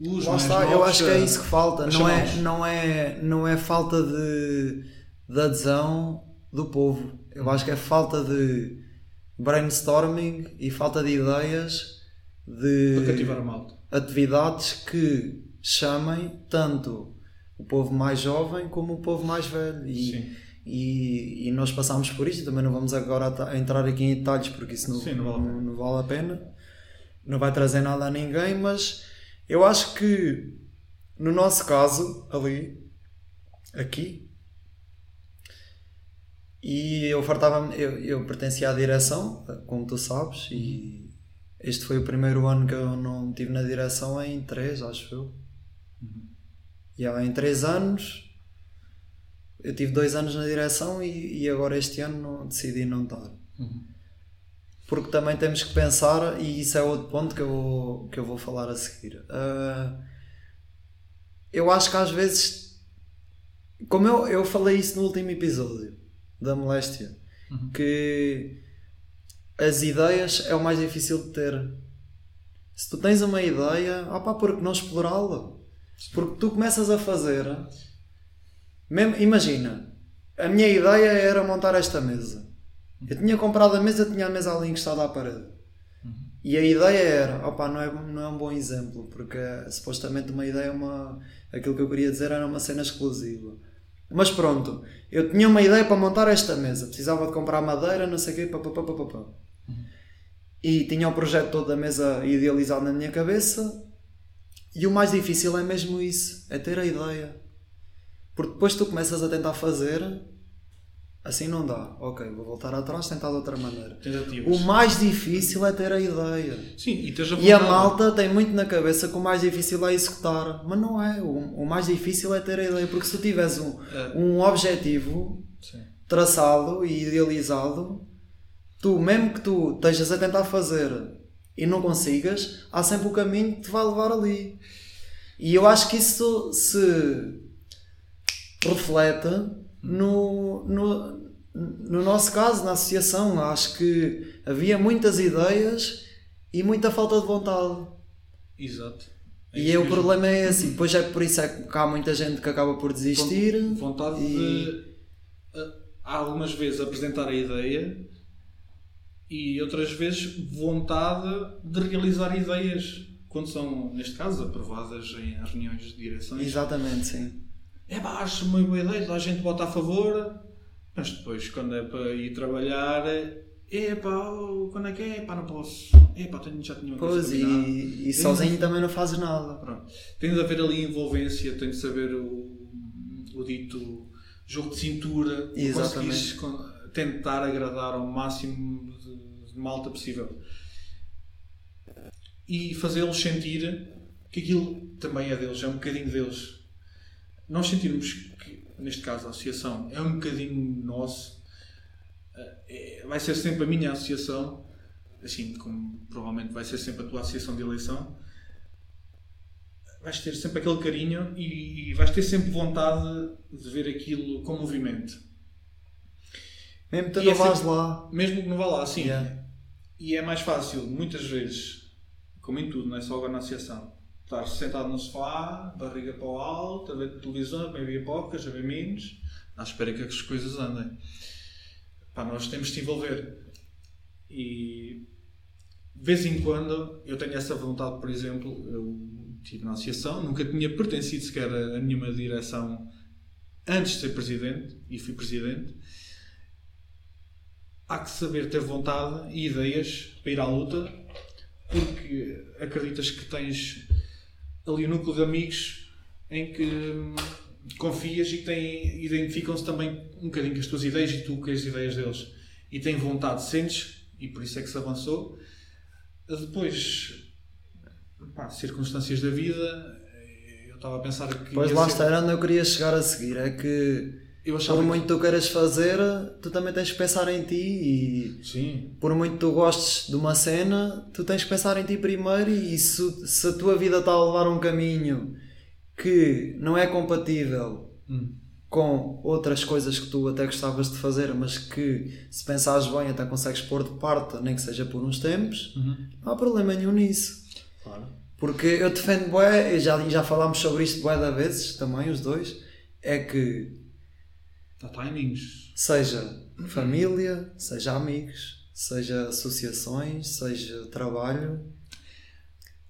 os Lá mais está, eu acho que é isso que falta. Não é, não, é, não é falta de, de adesão do povo. Eu acho que é falta de brainstorming e falta de ideias de atividades que chamem tanto o povo mais jovem como o povo mais velho. E, Sim. E, e nós passámos por isto, também não vamos agora ata- entrar aqui em detalhes porque isso não, Sim, não vale a não- pena. não vale a pena, não vai trazer nada a ninguém, mas eu acho que no nosso caso, ali, aqui, e eu fartava eu, eu pertencia à direção, como tu sabes, e este foi o primeiro ano que eu não estive na direção em três, acho eu. E há em três anos eu tive dois anos na direção e, e agora este ano não- decidi não estar. Porque também temos que pensar, e isso é outro ponto que eu vou, que eu vou falar a seguir. Ah, eu acho que às vezes, como eu, eu falei isso no último episódio da moléstia, que as ideias é o mais difícil de ter. Se tu tens uma ideia, opá, por que não explorá-la? Porque tu começas a fazer. Mesmo, imagina, a minha ideia era montar esta mesa. Eu tinha comprado a mesa, tinha a mesa ali encostada à parede. E a ideia era, opá, não é, não é um bom exemplo, porque supostamente uma ideia é uma. Aquilo que eu queria dizer era uma cena exclusiva. Mas pronto, eu tinha uma ideia para montar esta mesa, precisava de comprar madeira, não sei o quê, pá, pá, pá, pá, pá, pá. E tinha o projeto todo da mesa idealizado na minha cabeça. E o mais difícil é mesmo isso, é ter a ideia. Porque depois tu começas a tentar fazer, assim não dá. Ok, vou voltar atrás, tentar de outra maneira. Tentativas. O mais difícil é ter a ideia. Sim, e a E a malta tem muito na cabeça que o mais difícil é executar. Mas não é. O, o mais difícil é ter a ideia. Porque se tu tiveres um, É. um objetivo Sim. traçado e idealizado, tu, mesmo que tu estejas a tentar fazer e não consigas, há sempre o caminho que te vai levar ali. E eu acho que isso se reflete no, no, no nosso caso, na associação. Acho que havia muitas ideias e muita falta de vontade. Exato. É E é o problema é esse. Depois é por isso é que há muita gente que acaba por desistir. Vontade e- de eh, algumas vezes apresentar a ideia e outras vezes vontade de realizar ideias quando são, neste caso, aprovadas em reuniões de direções. Exatamente, sim. É pá, acho uma boa ideia, toda a gente vota a favor, mas depois quando é para ir trabalhar, é pá, oh, quando é que é? Pá, não posso. É pá, tenho, já tinha uma coisa Pois, e, e sozinho também não fazes nada. Pronto. Tem de haver ali envolvência, tem de saber o, o dito jogo de cintura, Exatamente. tentar agradar ao máximo de, de malta possível e fazê-los sentir que aquilo também é deles, é um bocadinho deles. Nós sentirmos que, neste caso, a associação é um bocadinho nosso, eh, é- vai ser sempre a minha associação, assim como provavelmente vai ser sempre a tua associação de eleição vais ter sempre aquele carinho e, e vais ter sempre vontade de ver aquilo com movimento. Mesmo que tu não vás lá. Mesmo que não vá lá, sim. Yeah. E é mais fácil, muitas vezes, como em tudo, não é só agora na associação, estar sentado no sofá, barriga para o alto, a ver televisão, a ver pipocas, a ver minos, à espera que as coisas andem. Pá, nós temos de envolver. E de vez em quando eu tenho essa vontade, por exemplo, eu estive na associação, nunca tinha pertencido sequer a nenhuma direção antes de ser presidente, e fui presidente. Há que saber ter vontade e ideias para ir à luta, porque acreditas que tens ali um núcleo de amigos em que hum, confias e que identificam-se também um bocadinho com as tuas ideias e tu com as ideias deles. E têm vontade, sentes, e por isso é que se avançou. Depois, pá, circunstâncias da vida, eu estava a pensar que. Pois lá ser- está, era onde eu queria chegar a seguir. É que Eu achava por muito que tu queiras fazer, tu também tens que pensar em ti e Sim, por muito que tu gostes de uma cena, tu tens que pensar em ti primeiro e se, se a tua vida está a levar um caminho que não é compatível Hum. com outras coisas que tu até gostavas de fazer, mas que se pensares bem até consegues pôr de parte, nem que seja por uns tempos, Uhum. não há problema nenhum nisso. claro. Porque eu defendo bué, e já, já falámos sobre isto bué de vezes também, os dois, é que Há timings. seja família, seja amigos, seja associações, seja trabalho,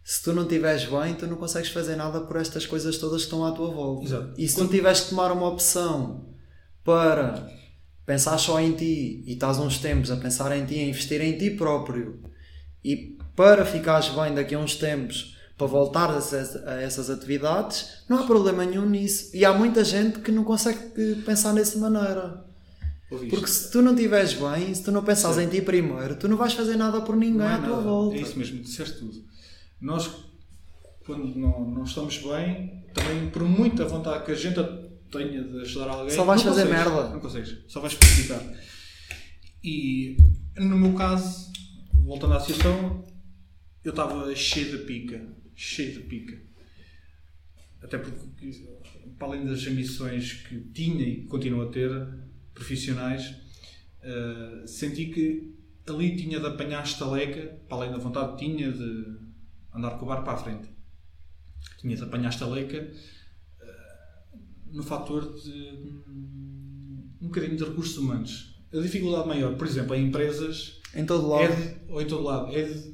se tu não estiveres bem, tu não consegues fazer nada por estas coisas todas que estão à tua volta. Exato. E se tu tiveres que tomar uma opção para pensar só em ti e estás uns tempos a pensar em ti, a investir em ti próprio e para ficares bem daqui a uns tempos para voltar a essas, a essas atividades, não há problema nenhum nisso. E há muita gente que não consegue pensar dessa maneira. Porque se tu não estiveres bem, se tu não pensares em ti primeiro, tu não vais fazer nada por ninguém é à tua nada. volta. É isso mesmo, disseste tudo. Nós, quando não, não estamos bem, também por muita vontade que a gente tenha de ajudar alguém, Só vais fazer consegues. merda. Não consegues, só vais prejudicar. E no meu caso, voltando à situação, eu estava cheio de pica. Cheio de pica. Até porque, para além das ambições que tinha e continuo a ter, profissionais, eh, senti que ali tinha de apanhar estaleca, para além da vontade tinha de andar com o bar para a frente. Tinha de apanhar estaleca eh, no fator de hum, um bocadinho de recursos humanos. A dificuldade maior, por exemplo, em empresas, Em todo lado. é de, ou em todo lado, é de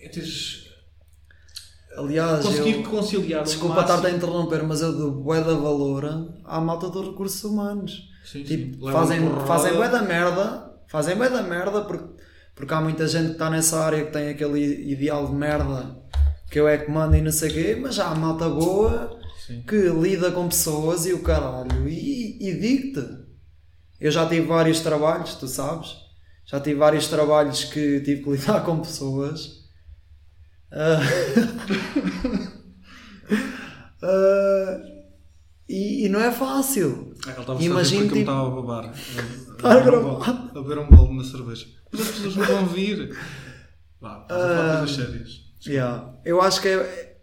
é teres, Aliás, conseguir eu, conciliar desculpa estar-te a interromper, mas eu dou bué da valor à malta dos recursos humanos. Sim, Tipo, sim. Fazem, fazem bué da merda, fazem bué da merda porque, porque há muita gente que está nessa área que tem aquele ideal de merda que eu é que mando e não sei o quê, mas há malta boa Sim. que lida com pessoas e o caralho e, e digo-te, eu já tive vários trabalhos, tu sabes, já tive vários trabalhos que tive que lidar com pessoas. Ah, ah, e, e não é fácil. Ah, ele estava Imagina, Imagina porque me tipo- estava a babar. Está a gravar. A beber um bolo na cerveja. Mas as pessoas não vão vir. Vá, estás a falar coisas sérias. Yeah. Eu acho que é.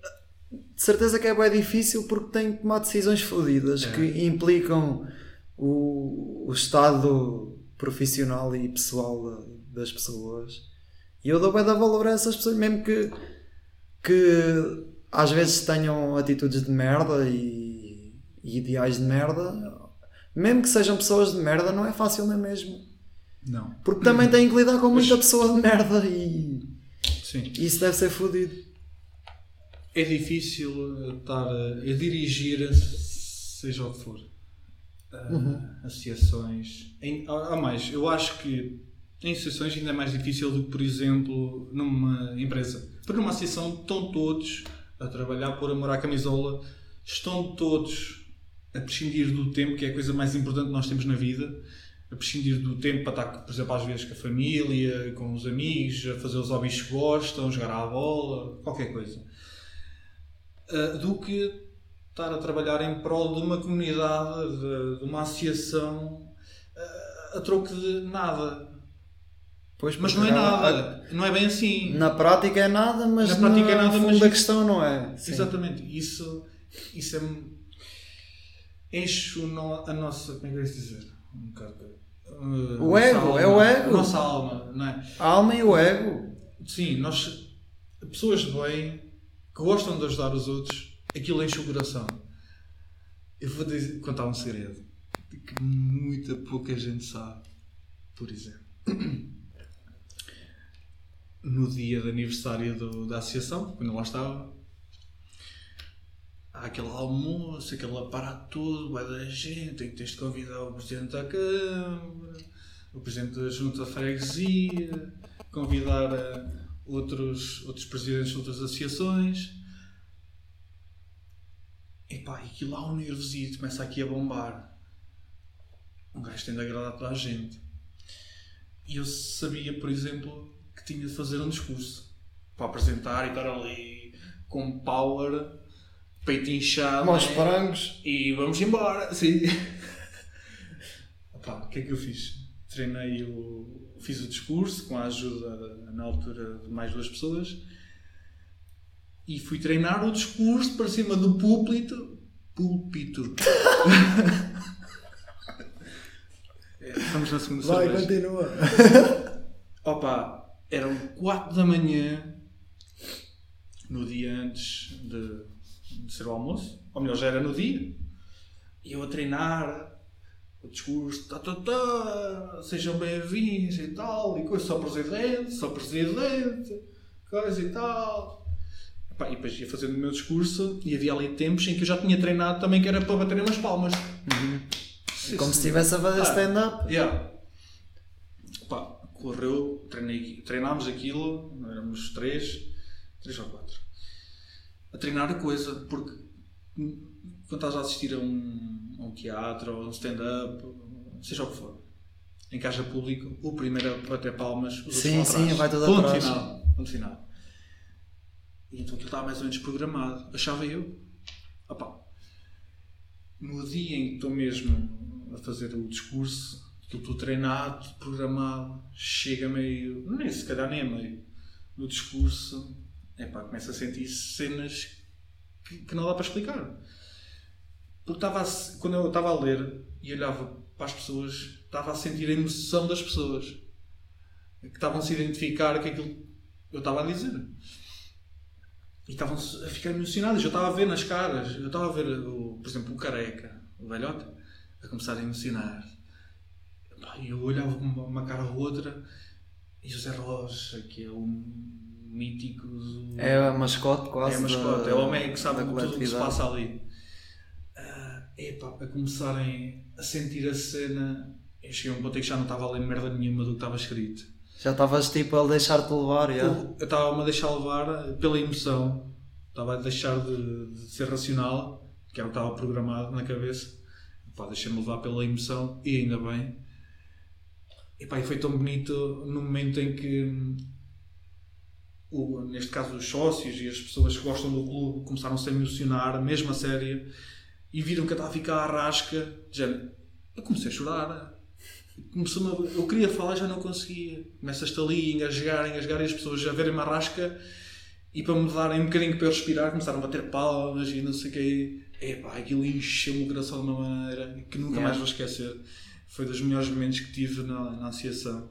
De certeza que é bem difícil porque tem que tomar decisões fodidas É. que implicam o, o estado profissional e pessoal da- das pessoas. E eu dou bem da valor a essas pessoas, mesmo que, que às vezes tenham atitudes de merda e, e ideais de merda. Mesmo que sejam pessoas de merda, não é fácil, não é mesmo? Não. Porque também têm que lidar com muita pessoa de merda e Sim. isso deve ser fodido. É difícil eh, estar a, a dirigir, seja o que for, eh, associações. Em, há há mais, eu acho que em associações ainda é mais difícil do que, por exemplo, numa empresa. Porque numa associação estão todos a trabalhar por amor à camisola, estão todos a prescindir do tempo, que é a coisa mais importante que nós temos na vida, a prescindir do tempo para estar, por exemplo, às vezes com a família, com os amigos, a fazer os hobbies que gostam, jogar à bola, qualquer coisa. Uh, do que estar a trabalhar em prol de uma comunidade, de, uma associação, uh, a troco de nada. Pois, Mas não é nada, não é bem assim. Na prática é nada, mas Na prática é no nada, fundo mas isso- questão não é. Sim. Exatamente, isso, isso é. enche no- a nossa. Como é que eu ia dizer? Um bocado. uh, O ego, alma, é o ego. A nossa alma, não é? A alma e o ego. Sim, nós, pessoas de bem, que gostam de ajudar os outros, aquilo enche o coração. Eu vou dizer, contar um segredo que muita pouca gente sabe. Por exemplo, no dia de aniversário do- da associação, quando lá estava, há aquele almoço, aquele aparato todo, vai da gente, tem que tens de convidar o Presidente da Câmara, o Presidente da Junta da Freguesia, convidar eh, outros, outros presidentes de outras associações. E aquilo lá um nervosito começa aqui a bombar. Um gajo tem de agradar toda a gente. E eu sabia, por exemplo, que tinha de fazer um discurso para apresentar e estar ali com power, peito inchado. Aos né? parangos. E vamos embora, sim. Pá, o que é que eu fiz? Treinei o. Fiz o discurso com a ajuda, na altura, de mais duas pessoas e fui treinar o discurso para cima do púlpito. Púlpito. É, Estamos na segunda Vai, cerveja. continua. Opa, eram 4 da manhã no dia antes de, de ser o almoço. Ou melhor, já era no dia. E eu a treinar o discurso, tá, tá, tá, sejam bem-vindos e tal, e coisa, só presidente, só presidente, coisa e tal. Epá, e depois ia fazendo o meu discurso e havia ali tempos em que eu já tinha treinado também que era para bater umas palmas. Sim, Como se sim. estivesse a fazer Ah, stand-up. Yeah. Correu, treinei, treinámos aquilo, éramos três, três ou quatro, a treinar a coisa, porque quando estás a assistir a um, a um teatro ou a um stand-up, seja o que for, em que haja público, o primeiro a bater palmas, os Sim, vão sim, vai tudo Ponto atrás. final. Ponto final. E então aquilo estava mais ou menos programado, achava eu. Opá, no dia em que estou mesmo a fazer o discurso, estou treinado, programado, chega meio, nem se calhar nem a meio, no discurso, epá, começo a sentir cenas que, que não dá para explicar. Porque estava a quando eu estava a ler e olhava para as pessoas, estava a sentir a emoção das pessoas que estavam a se identificar com aquilo que eu estava a dizer. E estavam a ficar emocionados. Eu estava a ver nas caras, eu estava a ver, o, por exemplo, o careca, o velhote, a começar a emocionar. E eu olhava uma, uma cara ou outra e o Zé Rocha, que é o mítico. do- É a mascote quase. é a mascote, da- é o homem que sabe tudo o que se passa ali. Ah, epá, a começarem a sentir a cena, eu cheguei a um ponto em que já não estava a ler merda nenhuma do que estava escrito. Já estavas tipo a deixar-te levar, já. Eu eu estava-me a deixar levar pela emoção, estava a deixar de, de ser racional, que era o que estava programado na cabeça. Pá, deixei-me levar pela emoção e ainda bem. E, pá, foi tão bonito no momento em que, o, neste caso, os sócios e as pessoas que gostam do clube começaram-se a emocionar, mesmo a sério, e viram que eu estava a ficar à rasca. género. Eu comecei a chorar. Começou eu queria falar já não conseguia. Começas-te ali a engasgar, engasgar e as pessoas a verem-me à rasca e para me darem um bocadinho para eu respirar começaram a bater palmas e não sei o quê. Epá, aquilo encheu-me o coração de uma maneira que nunca Yeah. mais vou esquecer. Foi dos melhores momentos que tive na, na associação.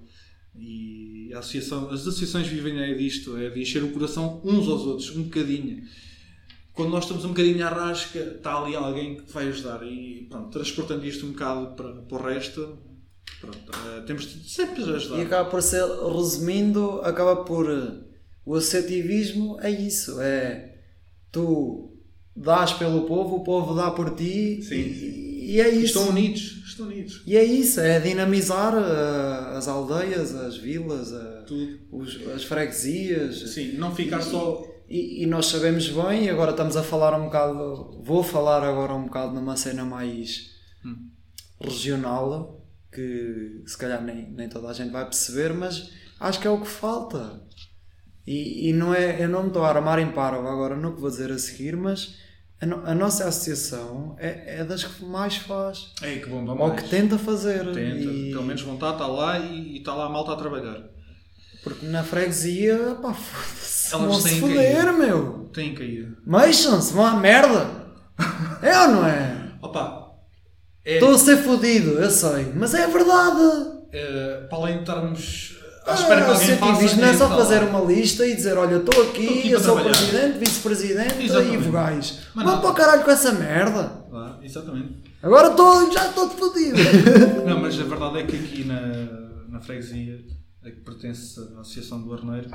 E a associação, as associações vivem é disto, é de encher o coração uns aos outros, um bocadinho. Quando nós estamos um bocadinho à rasca, está ali alguém que vai ajudar. E pronto, transportando isto um bocado para, para o resto, pronto, eh, temos de sempre ajudar. E acaba por ser, resumindo, acaba por. O associativismo é isso, é. Tu dás pelo povo, o povo dá por ti Sim. e, e é isso. Estão unidos, estão unidos. E é isso, é dinamizar ah, as aldeias, as vilas, Tudo. os- as freguesias. Sim, não ficar só. E, e nós sabemos bem, e agora estamos a falar um bocado, vou falar agora um bocado numa cena mais Hum. regional, que se calhar nem, nem toda a gente vai perceber, mas acho que é o que falta. E, e não é, eu não me estou a armar em parvo agora no que vou dizer a seguir, mas a, no- a nossa associação é, é das que mais faz, Ei, que bom, vamos ou mais. que tenta fazer. Tenta, E- pelo menos vontade está lá e, está lá a malta a trabalhar. Porque na freguesia, pá, foda-se, Elas vão se têm que foder, ir. meu. Tem que ir. Mexam-se, vão à merda. É ou não é? Opa, é, Estou a ser fodido, eu sei, mas é verdade. eh, para além de estarmos que Ah, alguém faça. associativismo não é só fazer uma lista e dizer: Olha, estou aqui, Estou aqui eu sou trabalhar. presidente, vice-presidente e vogais. Vão para o caralho com essa merda. Ah, exatamente. Agora estou, já estou fodido. Não, mas a verdade é que aqui na, na freguesia, a que pertence à Associação do Arneiro,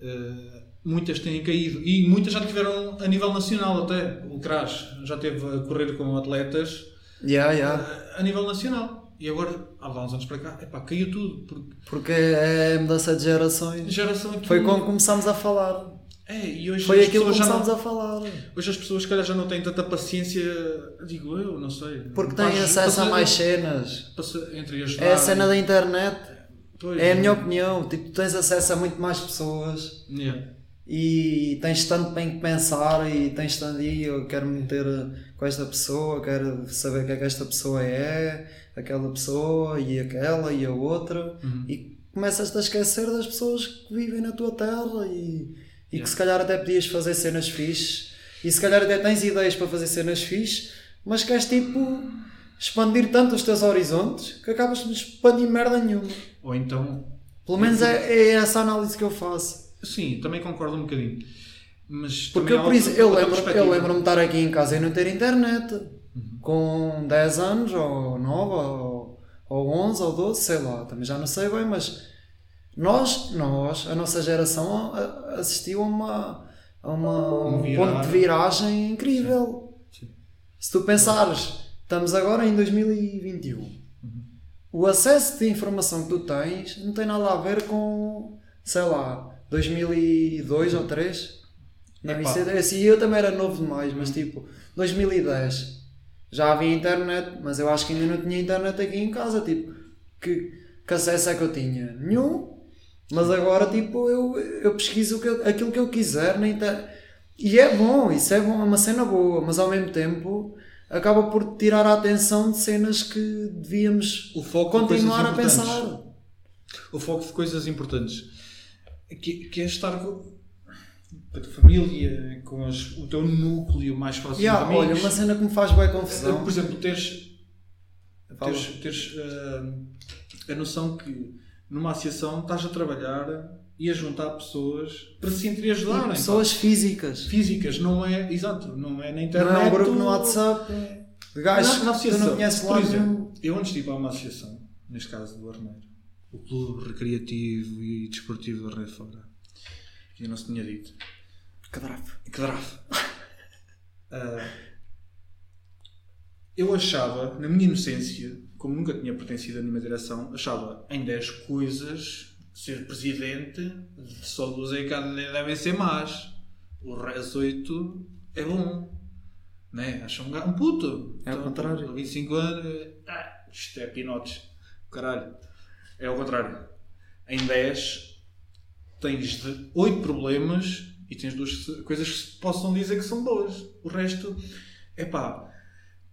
eh, muitas têm caído. E muitas já tiveram a nível nacional até. O CRAS já teve a correr com atletas yeah, yeah. eh, a nível nacional. E agora, há uns anos para cá, epá, caiu tudo. Porque Porque é mudança de gerações. geração aqui. Foi quando começámos a falar. É, e hoje Foi aquilo que começámos não, a falar. Hoje as pessoas, calhar, já não têm tanta paciência, digo eu, não sei. Porque têm acesso a mais cenas. entre ajudar. É a cena da internet. Pois, É a minha opinião. Tipo, tens acesso a muito mais pessoas. Yeah. e tens tanto bem que pensar e tens tanto e eu quero me meter com esta pessoa, quero saber o que é que esta pessoa é, aquela pessoa e aquela e a outra e começas a esquecer das pessoas que vivem na tua terra e, e que se calhar até podias fazer cenas fixes e se calhar até tens ideias para fazer cenas fixes, mas queres tipo expandir tanto os teus horizontes que acabas de expandir merda nenhuma. Ou então, Pelo menos é, é essa análise que eu faço. sim, também concordo um bocadinho. Mas Porque eu, por isso, eu lembro, lembro-me de estar aqui em casa e não ter internet. Com 10 anos, ou 9, ou, ou 11, ou 12, sei lá, também já não sei bem, mas nós, nós a nossa geração assistiu a uma, a uma, Um um ponto de viragem incrível. Sim. Se tu pensares, estamos agora em 2021, o acesso de informação que tu tens não tem nada a ver com, sei lá, 2002 ou 3. Não, Epá. isso é, assim, eu também era novo demais, mas tipo, 2010 já havia internet, mas eu acho que ainda não tinha internet aqui em casa. Tipo, que, que acesso é que eu tinha? Nenhum. Mas agora, tipo, eu, eu pesquiso que eu- aquilo que eu quiser na internet. E é bom, isso é bom, é uma cena boa, mas ao mesmo tempo acaba por tirar a atenção de cenas que devíamos O foco continuar a pensar. O foco de coisas importantes. Que, que é estar a tua família, com as- o teu núcleo mais próximo Yeah, de olha, amigos. uma cena que me faz bem confusão. Por exemplo, teres, teres, teres eh, a noção que numa associação estás a trabalhar e a juntar pessoas para se entre ajudarem. E pessoas físicas. pá. físicas, não é, exato, não é na Não internet. é um grupo no WhatsApp de gajos na, na que tu não conheces por lá exemplo, nenhum. eu antes de ir para uma associação, neste caso do Arneiro, o Clube Recreativo e Desportivo do Arneiro de Fora, que eu não se tinha dito, Que que draft. Ah, eu achava, na minha inocência, como nunca tinha pertencido a nenhuma direção, achava em 10 coisas ser presidente, só duas é que devem ser más. O resto 8 é bom. Né? Acho um, um puto. É ao Então, contrário. 25 anos, ah, isto é pinotes. Caralho. É ao contrário. Em 10 tens de 8 problemas e tens duas coisas que se possam dizer que são boas. O resto é pá,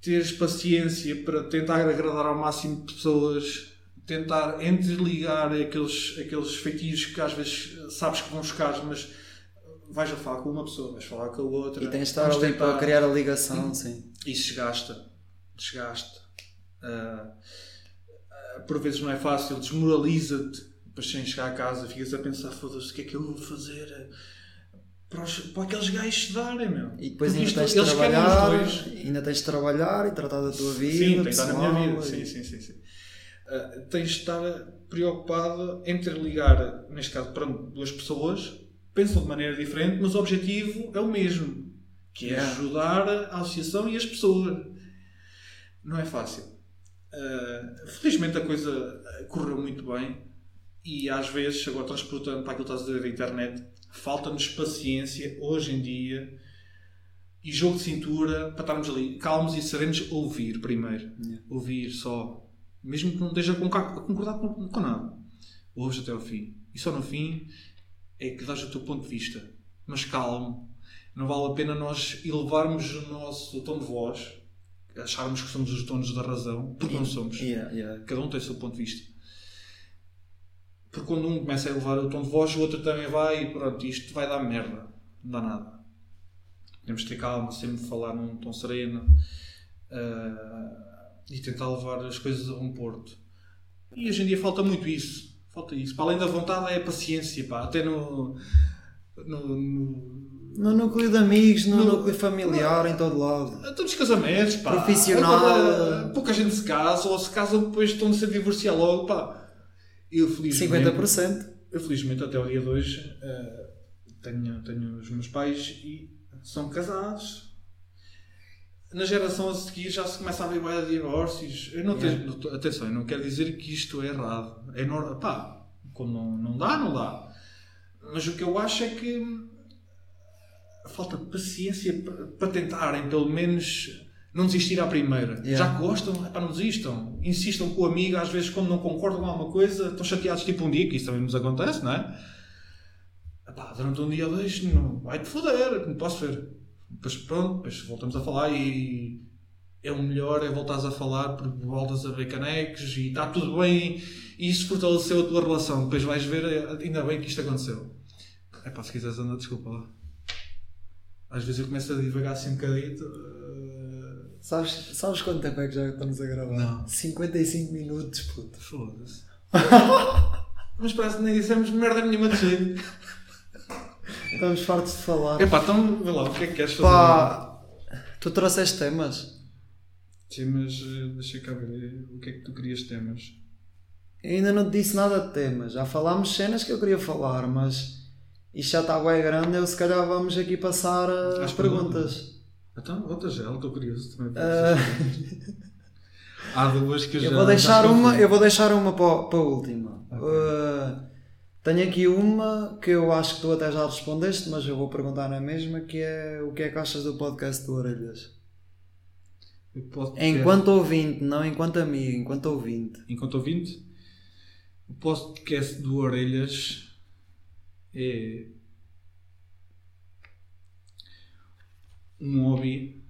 teres paciência para tentar agradar ao máximo de pessoas, tentar interligar aqueles, aqueles feitiços que às vezes sabes que vão buscar, mas vais a falar com uma pessoa, vais falar com a outra. E tens de estar ali para criar a ligação, sim. isso desgasta. Desgasta. Ah, por vezes não é fácil, desmoraliza-te. Depois sem chegar a casa ficas a pensar, foda-se, o que é que eu vou fazer eh, para, os- para aqueles gajos se darem, meu? E depois ainda tens de trabalhar, ainda tens de trabalhar e tratar da tua vida. Sim, tem estar na minha vida. e- Sim, sim, sim. sim. Ah, tens de estar preocupado em interligar, neste caso, pronto, duas pessoas, pensam de maneira diferente, mas o objetivo é o mesmo, que é ajudar a associação e as pessoas. Não é fácil. Ah, felizmente a coisa correu muito bem e às vezes, agora transportando para aquilo que estás a dizer da internet, falta-nos paciência hoje em dia e jogo de cintura para estarmos ali calmos e serenos a ouvir primeiro. Yeah. Ouvir só. Mesmo que não esteja a concordar, com, com nada. Ouves até ao fim. E só no fim é que dás o teu ponto de vista. Mas calmo. Não vale a pena nós elevarmos o nosso tom de voz, acharmos que somos os donos da razão, porque não somos. Yeah, yeah. Cada um tem o seu ponto de vista. Porque quando um começa a elevar o tom de voz, o outro também vai e pronto, isto vai dar merda. Não dá nada. Temos de ter calma, sempre falar num tom sereno ah, e tentar levar as coisas a um porto. E hoje em dia falta muito isso. Falta isso. Para além da vontade é a paciência, pá. Até no. no, no No núcleo de amigos, no, No- núcleo familiar, em todo lado. Todos os casamentos, pá. Profissional. Agora, pouca gente se casa, ou se casam depois estão-se a divorciar logo, pá. Eu felizmente, 50%. eu felizmente até o dia de hoje eh, tenho, tenho os meus pais e são casados. Na geração a seguir já se começa a ver de divórcios. Eu não tenho, não tô- atenção, eu não quero dizer que isto é errado. É nor- pá, como não, não dá, não dá. Mas o que eu acho é que falta paciência pa- para tentarem, pelo menos, não desistir à primeira. Yeah. Já que gostam, epá, não desistam. Insistam com o amigo, às vezes, quando não concordam com alguma coisa, estão chateados tipo um dia, que isso também nos acontece, não é? Epá, durante um dia ou dois, não, vai-te foder, não posso ver. Depois pronto, depois voltamos a falar e é o melhor é voltares a falar porque voltas a ver canecos e está tudo bem e isso fortaleceu a tua relação. Depois vais ver, eh, ainda bem que isto aconteceu. É pá, se quiseres andar, desculpa lá. Às vezes eu começo a divagar assim um bocadito. Eh, Sabes, sabes quanto tempo é que já estamos a gravar? Não. 55 minutos, puto. Foda-se. Mas parece que nem dissemos merda nenhuma de jeito. Estamos fartos de falar. Epá, então vê lá, o que é que queres fazer? Pá, tu trouxeste temas? Sim, mas eh, deixa cá ver eh, o que é que tu querias temas. Ainda não te disse nada de temas. Já falámos cenas que eu queria falar, mas isto já está bem grande. Eu se calhar vamos aqui passar uh, Às perguntas. Então, outra já, estou curioso também. Ah, Há duas que eu já. eu vou deixar uma, eu vou deixar uma para, para a última. Ok. Uh, tenho aqui uma que eu acho que tu até já respondeste, mas eu vou perguntar na mesma, que é o que é que achas do podcast do Orelhas? Posso- Enquanto ouvinte, não enquanto amigo, enquanto ouvinte. Enquanto ouvinte, o podcast do Orelhas é um hobby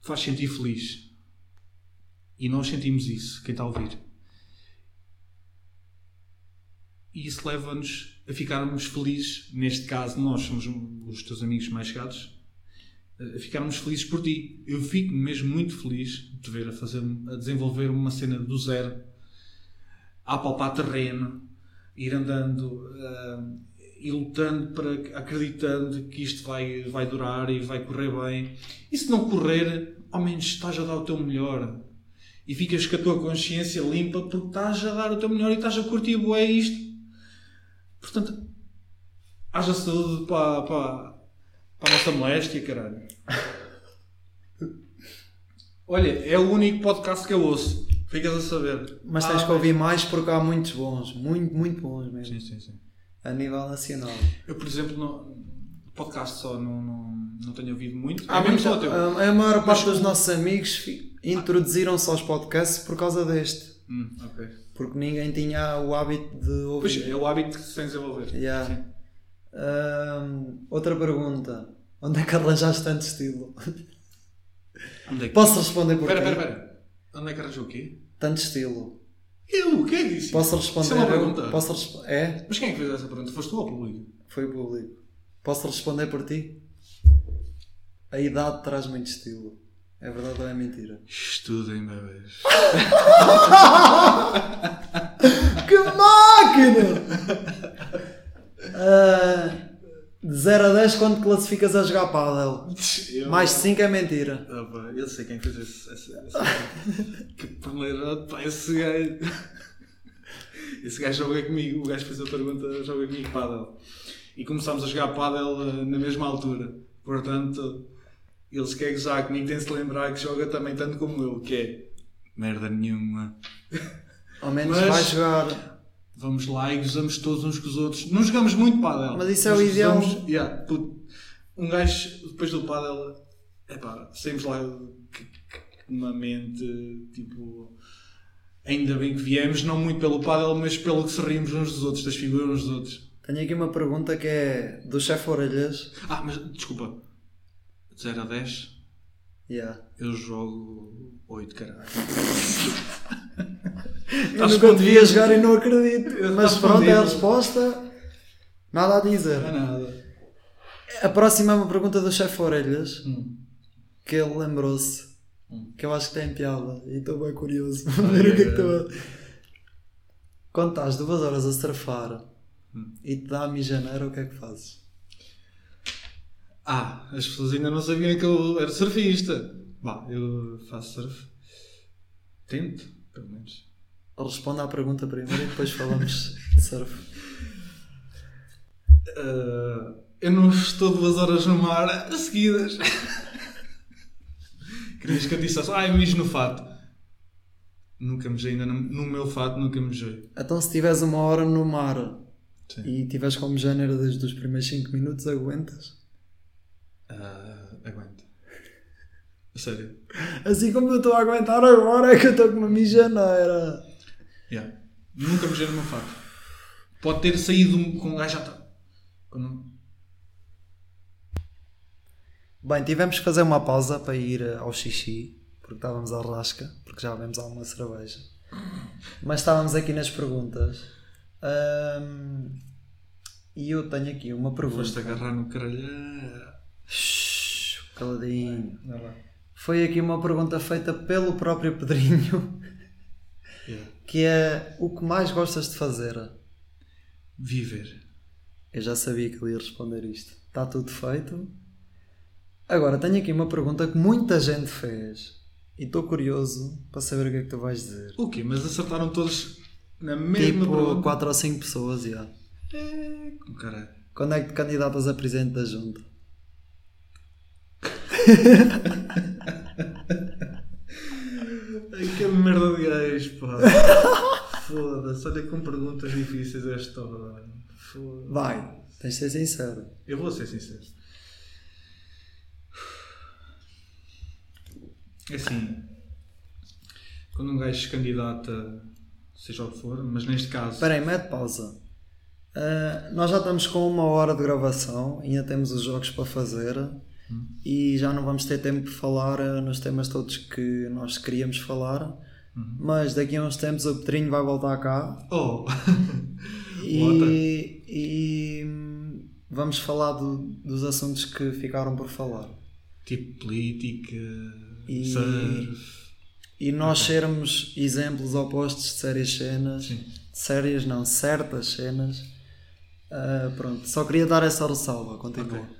faz sentir feliz. E nós sentimos isso, quem está a ouvir. E isso leva-nos a ficarmos felizes. Neste caso, nós somos os teus amigos mais chegados. A ficarmos felizes por ti. Eu fico mesmo muito feliz de te ver a, fazer, a desenvolver uma cena do zero a palpar terreno, ir andando ah, e lutando para acreditando que isto vai, vai durar e vai correr bem. E se não correr, ao menos estás a dar o teu melhor. E ficas com a tua consciência limpa porque estás a dar o teu melhor e estás a curtir bué isto. Portanto, haja saúde para, para, para a nossa moléstia, caralho. Olha, é o único podcast que eu ouço. Ficas a saber. Mas tens Ah, que ouvir mais porque há muitos bons, muito, muito bons mesmo, Sim, sim, sim. A nível nacional. Eu, por exemplo, no podcast só não, não, não tenho ouvido muito. É mesmo só o teu. a, a maior Mas parte o- dos nossos amigos introduziram-se aos podcasts por causa deste, Hum, ok. porque ninguém tinha o hábito de Pois ouvir. é o hábito que se tem de desenvolver. Yeah. Sim. Ahm, outra pergunta: onde é que arranjaste tanto estilo? Onde é que... Posso responder por Espera, ti? espera, espera. Onde é que arranjou o quê? Tanto estilo. Eu? Quem é disse? Posso Isso responder? é uma eu? pergunta. Posso respo- É? Mas quem é que fez essa pergunta? Foste tu ou o público? Foi o público. Posso responder por ti? A idade traz muito estilo. É verdade ou é mentira? Estudem, bebês. Que máquina! Ah, de 0 a 10, quando classificas a jogar pádel? Eu- Mais de 5 é mentira. Ah, eu sei quem fez esse. esse, esse que paneleiro, pá, esse gajo. Esse gajo joga comigo, o gajo fez a pergunta, joga comigo pádel. E começámos a jogar pádel eh, na mesma altura. Portanto, eles querem gozar comigo, tem de lembrar que joga também tanto como eu, que é merda nenhuma. Ao menos Mas- vai jogar. Vamos lá e gozamos todos uns com os outros. Não jogamos muito pádel. Mas isso é o ideal. gozamos- yeah, um gajo, depois do pádel, epá, saímos lá que- uma mente, tipo... Ainda bem que viemos, não muito pelo pádel, mas pelo que se rimos uns dos outros, das figuras uns dos outros. Tenho aqui uma pergunta que é do chefe Orelhas. Ah, mas desculpa. De 0 a 10, Yeah. eu jogo 8, caralho. Eu nunca devia jogar e não acredito. Mas pronto, é a resposta. Nada a dizer. Não é nada. A próxima é uma pergunta do chefe Orelhas. Hum. Que ele lembrou-se. Hum. Que eu acho que tem piada. E estou bem curioso para ver o que é que a... Quando estás duas horas a surfar Hum. e te dá a mijaneira, o que é que fazes? Ah, as pessoas ainda não sabiam que eu era surfista. Bah, eu faço surf. Tento, pelo menos. Responda à pergunta primeiro e depois falamos de surf. Ah, eu não estou duas horas no mar seguidas. Querias que eu dissesse, ah, eu mijo no fato. Nunca mejei ainda no, meu fato, nunca mejei. Então, se estiveres uma hora no mar Sim. e tiveres como mijaneira desde os primeiros 5 minutos, aguentas? Ah, aguento. A sério. Assim como eu estou a aguentar agora, é que eu estou com uma mijaneira. Yeah. Nunca mejei no meu fato. Pode ter saído um- com um gajo já está. Bem, tivemos que fazer uma pausa para ir eh, ao xixi, porque estávamos à rasca, porque já bebemos alguma cerveja. Mas estávamos aqui nas perguntas. Ahm, e eu tenho aqui uma Foste pergunta. agarrar no caralho. Shhh, caladinho. Vai lá. Foi aqui uma pergunta feita pelo próprio Pedrinho, Yeah. Que é o que mais gostas de fazer? Viver. Eu já sabia que ele ia responder isto. Está tudo feito. Agora, tenho aqui uma pergunta que muita gente fez. E estou curioso para saber o que é que tu vais dizer. O quê? Mas acertaram todos na mesma Tipo, pergunta? 4 ou 5 pessoas, já. É, com caralho. Quando é que te candidatas a presidente da junta? Ai, que merda pá. Foda-se, olha com perguntas difíceis esta hora. Vai, tens de ser sincero. Eu vou ser sincero. É assim, quando um gajo se candidata, seja o que for, mas neste caso. Espera aí, mete pausa. Ah, nós já estamos com uma hora de gravação, ainda temos os jogos para fazer e já não vamos ter tempo de falar ah, nos temas todos que nós queríamos falar. Mas daqui a uns tempos o Pedrinho vai voltar cá Oh! e, e, hum, vamos falar do- dos assuntos que ficaram por falar. tipo política, E- surf. E nós sermos exemplos opostos de sérias cenas, Sim. de sérias não, certas cenas. Ah, pronto, só queria dar essa ressalva, continua. Ok.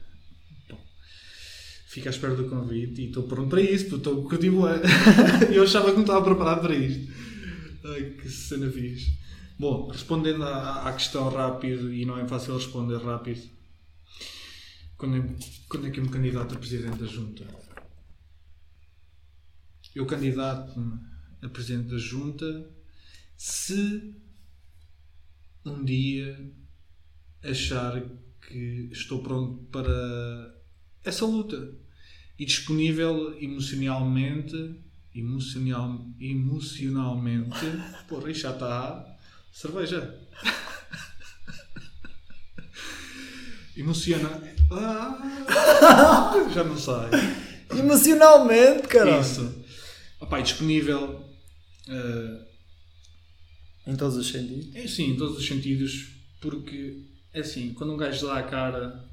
Fico à espera do convite e estou pronto para isso, porque estou curtir bué. Eu achava que não estava preparado para isto. Ai, que cena fixe. Bom, respondendo à, à questão rápido, e não é fácil responder rápido, quando é, quando é que eu me candidato a Presidente da Junta? Eu candidato-me a Presidente da Junta se um dia achar que estou pronto para essa luta. E disponível emocionalmente emocional, emocionalmente porra, isto já está cerveja. Emociona. Ah, já não sei Emocionalmente, cara! isso. Opa, disponível eh, Em todos os sentidos. é sim, em todos os sentidos, porque é assim, quando um gajo dá a cara,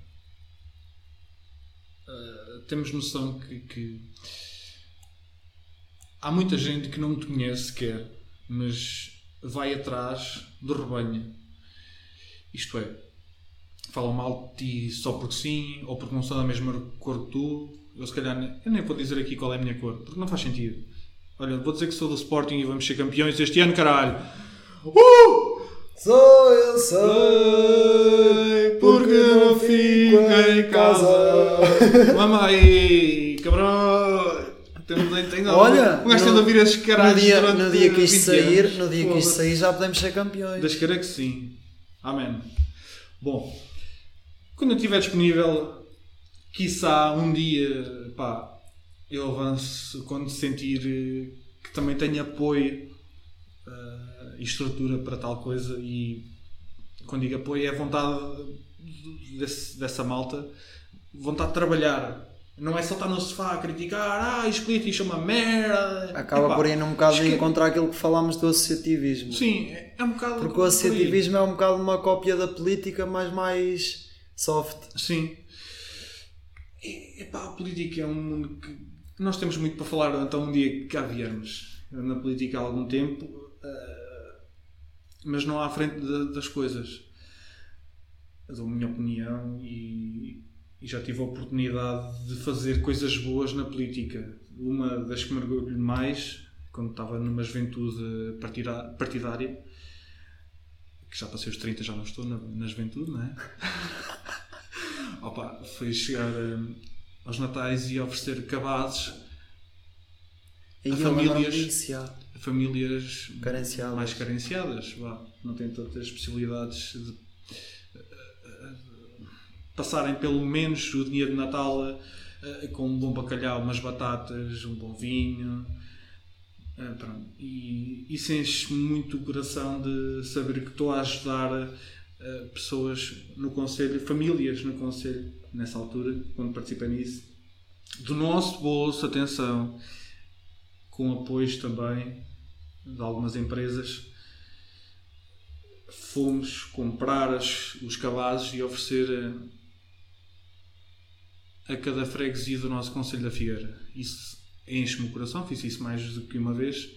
ah, temos noção que, que há muita gente que não te conhece sequer, mas vai atrás do rebanho. Isto é, falam mal de ti só porque sim, ou porque não são da mesma cor que tu. Eu se calhar eu nem vou dizer aqui qual é a minha cor, porque não faz sentido. Olha, vou dizer que sou do Sporting e vamos ser campeões este ano, caralho. Uh! Sou eu sei, porque não fico em casa. Vamos aí, cabrão. Tenho, Olha, um gajo tem de no- ouvir No caralhos dia, durante no dia que isto 20 sair, anos. no dia que isto sair já podemos ser campeões. Das querer que sim. Amém. Bom, quando eu estiver disponível, quiçá um dia, pá, eu avanço quando sentir que também tenho apoio eh, e estrutura para tal coisa e quando digo apoio é vontade desse- dessa malta, vontade de trabalhar. Não é só estar no sofá a criticar, ah, os políticos são uma merda. Acaba Epá, por ir num bocado esque- encontrar aquilo que falámos do associativismo. Sim, é é um bocado. Porque o associativismo é um bocado uma cópia da política, mas mais soft. Sim. Epá, a política é um mundo que nós temos muito para falar, então um dia que cá viermos na política há algum tempo, eh, mas não à frente da- das coisas. Eu dou a minha opinião e, e já tive a oportunidade de fazer coisas boas na política. Uma das que me orgulho mais, quando estava numa juventude partidária, que já passei os 30, já não estou na, na juventude, não é? Opa, foi chegar hum, aos natais e oferecer cabazes E A famílias- a famílias Carenciadas. mais carenciadas, vá, não têm tantas possibilidades de passarem pelo menos o dinheiro de Natal eh, com um bom bacalhau, umas batatas, um bom vinho. eh, pronto. E isso enche muito o coração de saber que estou a ajudar eh, pessoas no Conselho, famílias no Conselho, nessa altura, quando participei nisso. do nosso bolso, atenção, com apoios também de algumas empresas, fomos comprar as- os cabazes e oferecer a, cada freguesia do nosso Conselho da Figueira. Isso enche-me o coração, fiz isso mais do que uma vez.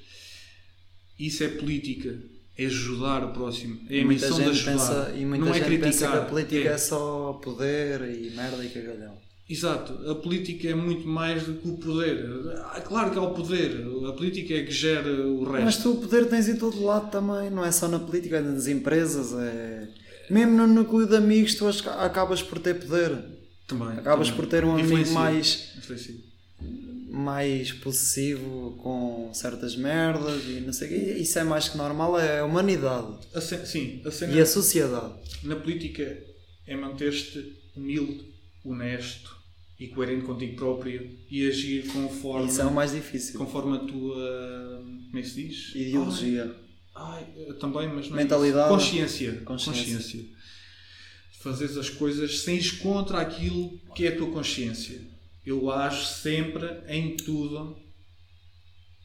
Isso é política, é ajudar o próximo, é a muita missão de ajudar. pensa, e muita não é gente criticar. pensa que a política é. é- só poder e merda e cagalhão. Exato, a política é muito mais do que o poder. Ah, Claro que há o poder, a política é que gera o resto. Mas tu o poder tens em todo lado também, não é só na política, é nas empresas, é... Mesmo no núcleo de amigos tu aca- acabas por ter poder. Também, Acabas também. por ter um amigo Influencia. mais, Influencia. mais possessivo com certas merdas e não sei o quê. Isso é mais que normal, é a humanidade A sim, a cena e a sociedade. na política é manter-te humilde, honesto e coerente contigo próprio e agir conforme, Isso é o mais difícil. conforme a tua. Como é que se diz? Ideologia. Ai, ai, também, mas não é Mentalidade. isso. Consciência. Consciência. Consciência. Fazeres as coisas sem ir contra aquilo que é a tua consciência. Eu ajo sempre em tudo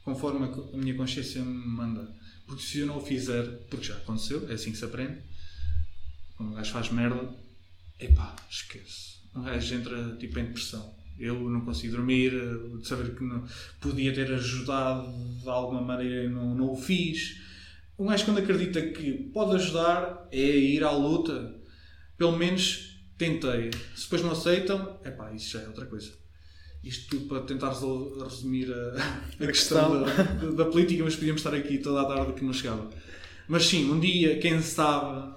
conforme a minha consciência me manda. Porque se eu não o fizer, porque já aconteceu, é assim que se aprende, quando um gajo faz merda, epá, esquece. Um gajo entra tipo em depressão. Eu não consigo dormir, de saber que não, podia ter ajudado de alguma maneira e não, não o fiz. Um gajo quando acredita que pode ajudar é ir à luta. Pelo menos tentei. Se depois não aceitam, epá, isso já é outra coisa. Isto tudo para tentar resumir a, a questão, da, da- política, mas podíamos estar aqui toda a tarde que não chegava. Mas sim, um dia, quem sabe,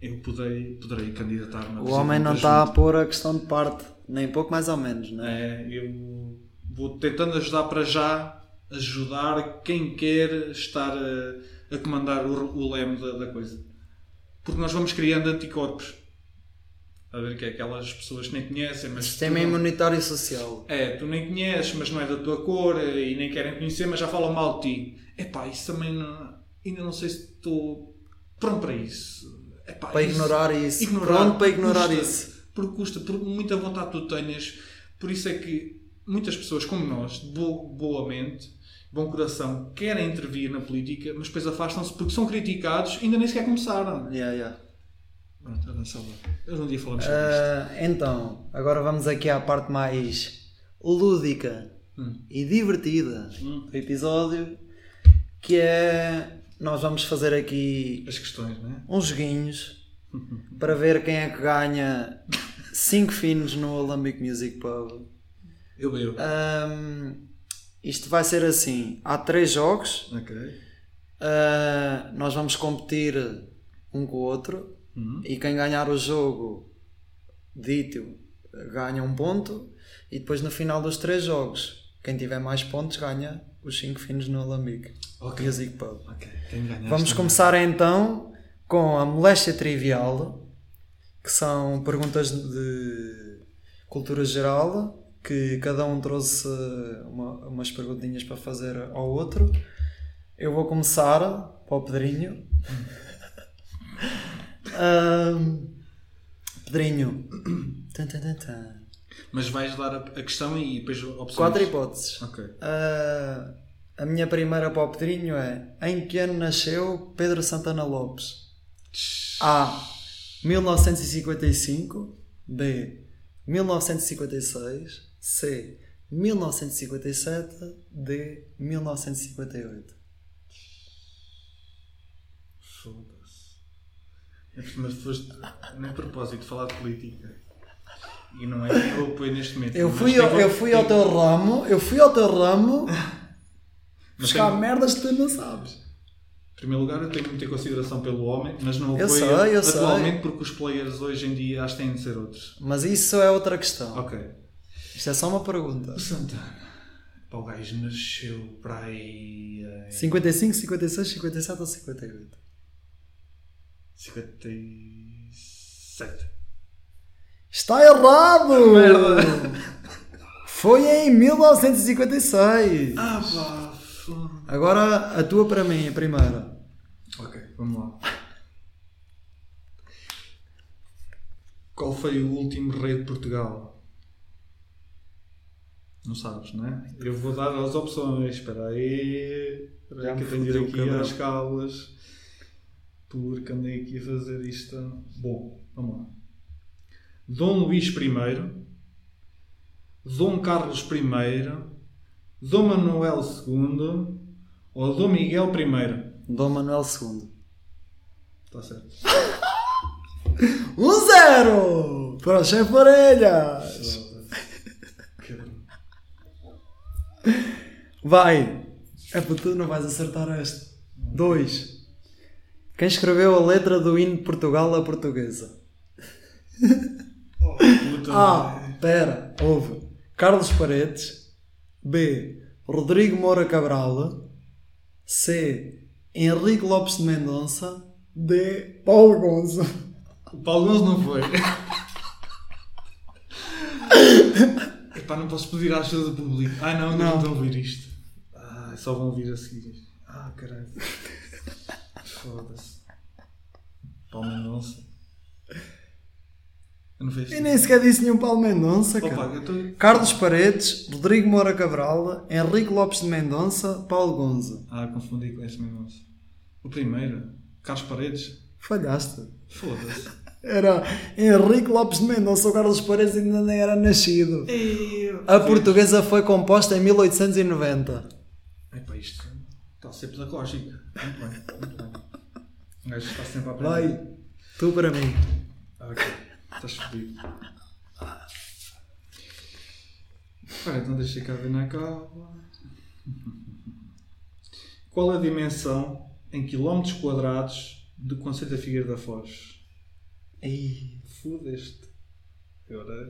eu poderei, poderei candidatar-me O homem não está a pôr a questão de parte, nem pouco mais ou menos, não é? É, eu vou tentando ajudar para já, ajudar quem quer estar a, a comandar o, o leme da, da coisa. Porque nós vamos criando anticorpos. A ver que é aquelas pessoas que nem conhecem, mas. Sistema não- imunitário social. É, tu nem conheces, mas não é da tua cor eh, e nem querem conhecer, mas já falam mal de ti. Epá, isso também não, ainda não sei se estou pronto para isso. Epá, Para isso- ignorar isso. ignorar Pronto para ignorar custa, isso. Porque custa, por muita vontade tu tenhas. Por isso é que muitas pessoas como nós, de bo- boa mente, bom coração, querem intervir na política, mas depois afastam-se porque são criticados e ainda nem sequer começaram. Yeah, yeah. Pronto, só lá. Hoje um dia falamos sobre isto. Ah, então, agora vamos aqui à parte mais lúdica Hum. e divertida Hum. do episódio, que é nós vamos fazer aqui As questões, não é? uns joguinhos para ver quem é que ganha 5 finos no Olympic Music Pub. Eu bebo. Ahm, isto vai ser assim: há três jogos, Ok. ah, nós vamos competir um com o outro Uhum. e quem ganhar o jogo dito ganha um ponto e depois no final dos três jogos quem tiver mais pontos ganha os 5 finos no Alambique Ok. Music Pub. Ok. Quem ganha Vamos começar então com a moléstia trivial, que são perguntas de cultura geral, que cada um trouxe uma- umas perguntinhas para fazer ao outro. Eu vou começar para o Pedrinho. Ahm, Pedrinho. Mas vais dar a, questão e depois opções. Quatro hipóteses. Ok. Ah, a minha primeira para o Pedrinho é em que ano nasceu Pedro Santana Lopes? A. 1955 B. 1956 C. 1957 D. 1958 Foda-se. Mas foste nem propósito falar de política. E não é que eu apoio neste momento. Eu fui, ao, eu fui ao teu ramo, eu fui ao teu ramo Mas buscar tenho- merdas que tu não sabes. Em primeiro lugar, eu tenho muita consideração pelo homem, mas não Eu apoio sei, eu sei. atualmente porque os players hoje em dia acho que têm de ser outros. Mas isso é outra questão. Ok. Isto é só uma pergunta. O Santana. Pá, o gajo nasceu para aí. em 55, 56, 57 ou 58? 57. Está errado! Merda. Foi em 1956. Ah, pá. foda. Agora a tua para mim, a primeira. Ok, vamos lá. Qual foi o último rei de Portugal? Não sabes, não é? Eu vou dar as opções. Espera aí. Espera Já aí que eu tenho de ir aqui às calas. Porque andei aqui a fazer isto. Bom, vamos lá. Dom Luís I, Dom Carlos I, Dom Manuel II ou Dom Miguel I? Dom Manuel II. Está certo. 1-0 para o chefe Orelhas. Vai. É para tu não vais acertar este. 2. Quem escreveu a letra do hino de Portugal à portuguesa? Puta. A. Pera, ouve. Carlos Paredes. B. Rodrigo Moura Cabral. C. Henrique Lopes de Mendonça. D. Paulo Gonzo. O Paulo Gonzo não foi. Epá, não posso pedir a ajuda do público. Ah, não, não, Não. estão a ouvir isto. Ah, só vão ouvir a seguir. Ah, caralho. Foda-se. Paulo Mendonça. Eu não fiz E nem sequer disse nenhum Paulo Mendonça, Opa, cara. eu estou. Carlos Paredes, Rodrigo Moura Cabral, Henrique Lopes de Mendonça, Paulo Gonzo. Ah, confundi com esse Mendonça. O primeiro, Carlos Paredes. Falhaste. Foda-se. Era Henrique Lopes de Mendonça, o Carlos Paredes ainda nem era nascido. A portuguesa foi composta em 1890. Epá, isto está sempre da lógica. Muito bem, muito bem. O gajo está sempre a aprender. Vai, tu para mim. Ah, ok. Estás fodido. Ora, então deixa cá ver na cava. Qual a dimensão em quilómetros quadrados do Conselho da Figueira da Foz? Ei, Fudeste. Agora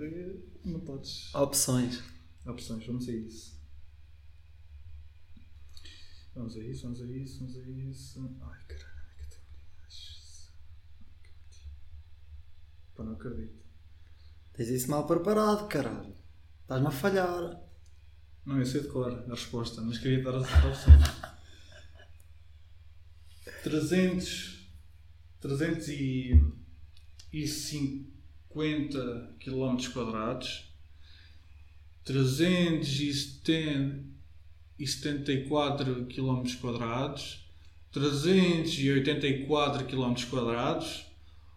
não podes. opções. Opções, vamos a isso. Vamos a isso, vamos a isso, vamos a isso. Ai caralho, que eu tenho meninas. Pá, não acredito. Tens isso mal preparado, caralho. Estás-me a falhar. Não, eu sei de cor a resposta, mas queria dar as opções. 300, 350 km quadrados, 374 km quadrados, 384 km quadrados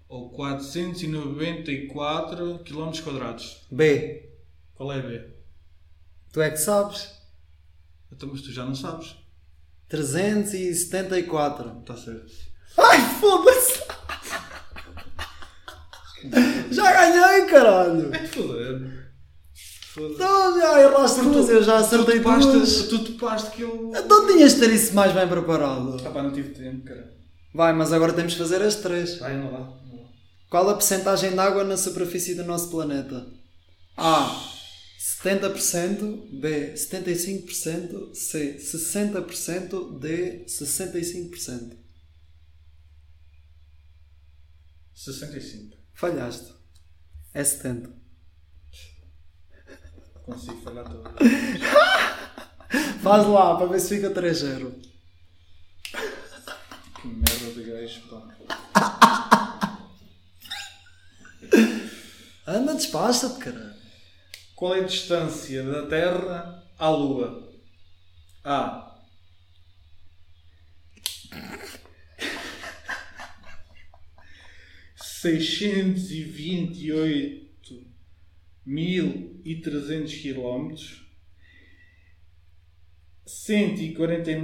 ou 494 km quadrados. B. Qual é B? Tu é que sabes. Então, mas tu já não sabes. 374. Está certo. Ai, foda-se! Já ganhei, caralho! Foda-se. Foda-se. Então, já erraste duas, eu já acertei Tu topaste, duas. tu topaste que eu. Então tinhas de ter isso mais bem preparado. Ah pá, não tive tempo, cara. Vai, mas agora temos de fazer as três. Vai, anda lá. Qual a percentagem de água na superfície do nosso planeta? A. 70%, B. 75%, C. 60%, D. 65%. 65. Falhaste. É 70. Consigo falhar todo. Faz lá, para ver se fica 3-0. Que merda de gajo, pá. Anda, despacha-te, caralho. Qual é a distância da Terra à Lua? A. Seiscentos e vinte e oito mil e trezentos quilómetros, cento e quarenta e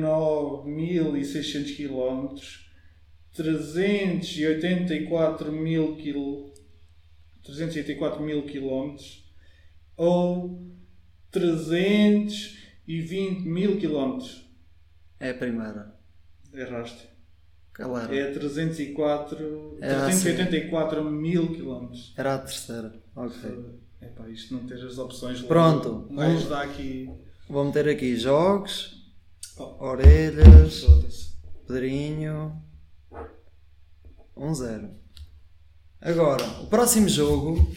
384 mil quilómetros ou 320 mil quilómetros. É a primeira. Erraste. Era? É 304, Era 384 mil quilómetros. Era a terceira. Ok. Epá, isto não ter as opções. Pronto. Um gajo dá aqui. Vou meter aqui jogos, Oh, orelhas. Pedrinho. 1-0. Agora, o próximo jogo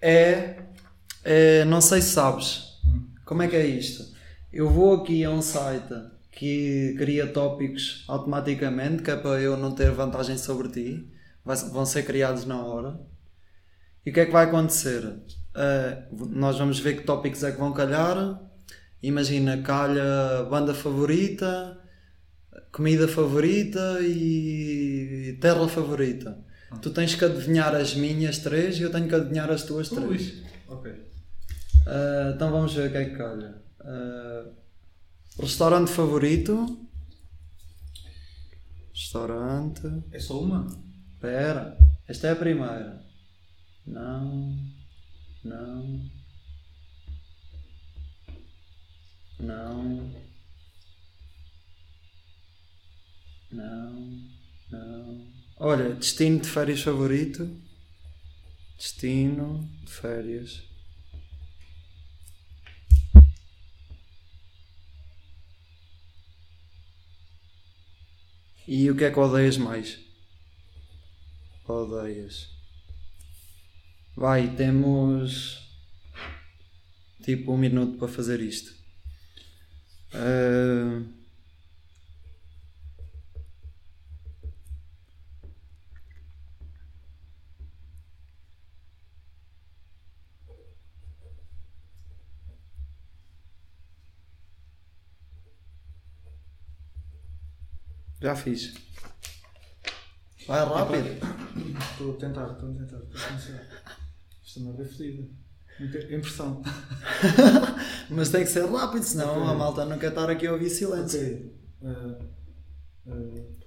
é, é- Não sei se sabes. Como é que é isto? Eu vou aqui a um site que cria tópicos automaticamente, que é para eu não ter vantagem sobre ti. Vai- vão ser criados na hora. E o que é que vai acontecer? Uh, nós vamos ver que tópicos é que vão calhar. Imagina, calha banda favorita, comida favorita e terra favorita. Tu tens que adivinhar as minhas três e eu tenho que adivinhar as tuas três. Ui. Ok. Uh, então vamos ver o que é que calha. Uh, restaurante favorito. Restaurante. É só uma? Espera, esta é a primeira. Não, não, não, não, não. Olha, destino de férias favorito. Destino de férias. E o que é que odeias mais? Odeias. Vai, temos tipo um minuto para fazer isto. Ah, já fiz. Vai rápido. Estou a tentar, estou a tentar. Estou a. Isto não é. Impressão. Mas tem que ser rápido, senão Ok. a malta não quer estar aqui a ouvir silêncio. Ok. Uh, uh,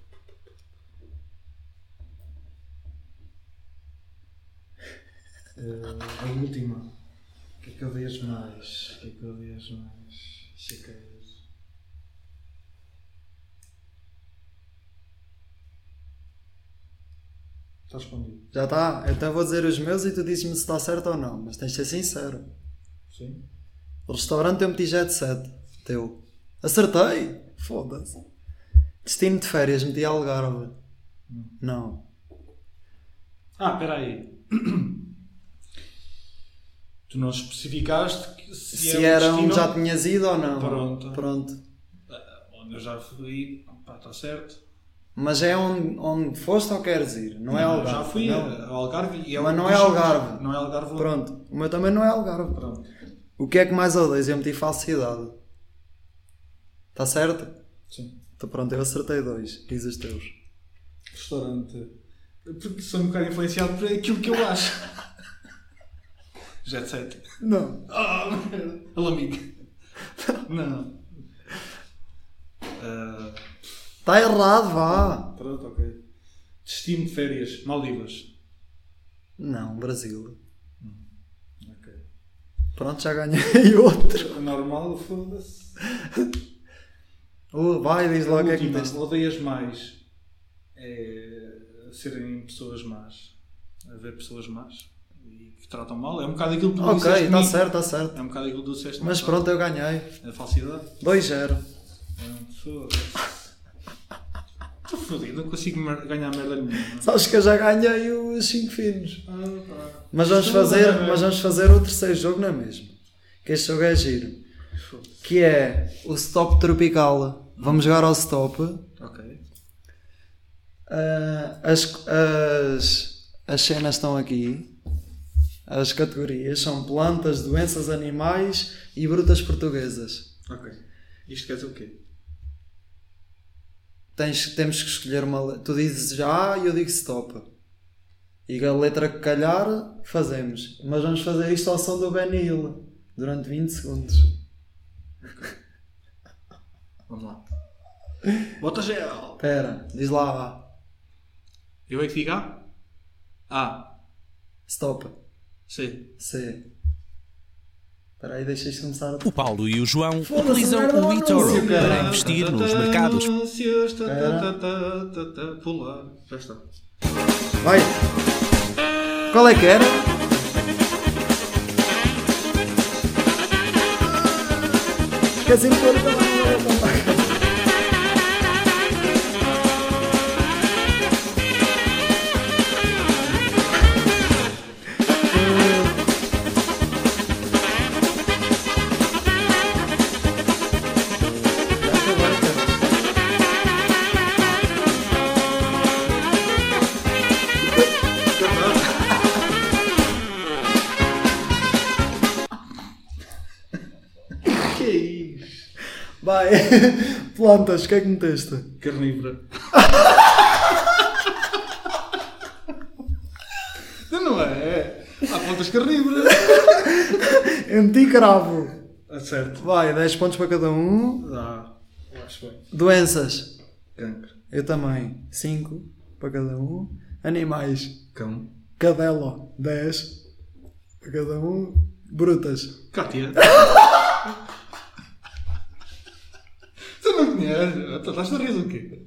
uh, a última. O que é que odeias mais? O que é que odeias mais? Está escondido. Já está? Então vou dizer os meus e tu dizes-me se está certo ou não. Mas tens de ser sincero. Sim? O restaurante eu meti jet set. Teu. Acertei! Foda-se. Destino de férias, meti Algarve. Não. Ah, espera aí. Tu não especificaste que se, Se um era onde já tinhas ido ou não. Pronto. Pronto. onde eu já fui, pá, está certo. Mas é onde, onde foste ou queres ir? Não, é eu Algarve. Já fui não. ao Algarve e é Mas não é Algarve. Não é Algarve. Pronto. O meu também não é Algarve. Pronto. O que é que mais odeias? Eu meti falsidade. Está certo? Sim. Então pronto, eu acertei dois. Diz os teus. Restaurante. Porque sou um bocado influenciado por aquilo que eu acho. Jet set. Não. Ah, merda. Alamigo. Não. Ah, Está Tá errado, vá. pronto, ok. Destino de férias. Maldivas. Não, Brasil. Ok. Pronto, já ganhei outro. Normal, foda-se. Uh, vai, diz lá o que é que meteste. odeias mais é serem pessoas más. A ver pessoas más e que tratam mal. É um bocado aquilo que tu Ok, está mim. certo, está certo. É um bocado aquilo que tu disseste. Mas pronto, eu ganhei. A falsidade. 2-0. É, Foda-se. Estou fodido, não consigo mer- ganhar merda nenhuma. Sabes que eu já ganhei os 5 finos. Ah, pá. Mas vamos, Estou fazer, mas vamos fazer o terceiro jogo, não é mesmo? Que este jogo é giro. Foda-se. Que é o Stop Tropical. Vamos jogar ao Stop. Ok. Ah, as, as, as cenas estão aqui. As categorias são plantas, doenças, animais e brutas portuguesas. Ok. Isto quer dizer o quê? Tens, temos que escolher uma. le- Tu dizes já e eu digo stop. E a letra que calhar, fazemos. Mas vamos fazer isto ao som do Benny Hill durante 20 segundos. Vamos lá. Bota gel. Espera, diz lá A. Eu é que digo A? A. Stop. C. C. Espera aí, deixa isto começar a. O Paulo e o João utilizam o eToro cara. para investir nos mercados. Pular. Já está. Vai! Qual é que era? Queres impor Plantas, o que é que meteste? Carnívora. não é? Há plantas carnívoras. Eu meti cravo. Ah, certo. Vai, 10 pontos para cada um. Dá. Acho bem. Doenças. Cancro. Eu também. 5 para cada um. Animais. Cão. Cadela. 10 para cada um. Brutas. Cátia. Tu não conheces? Tu estás a rir do quê?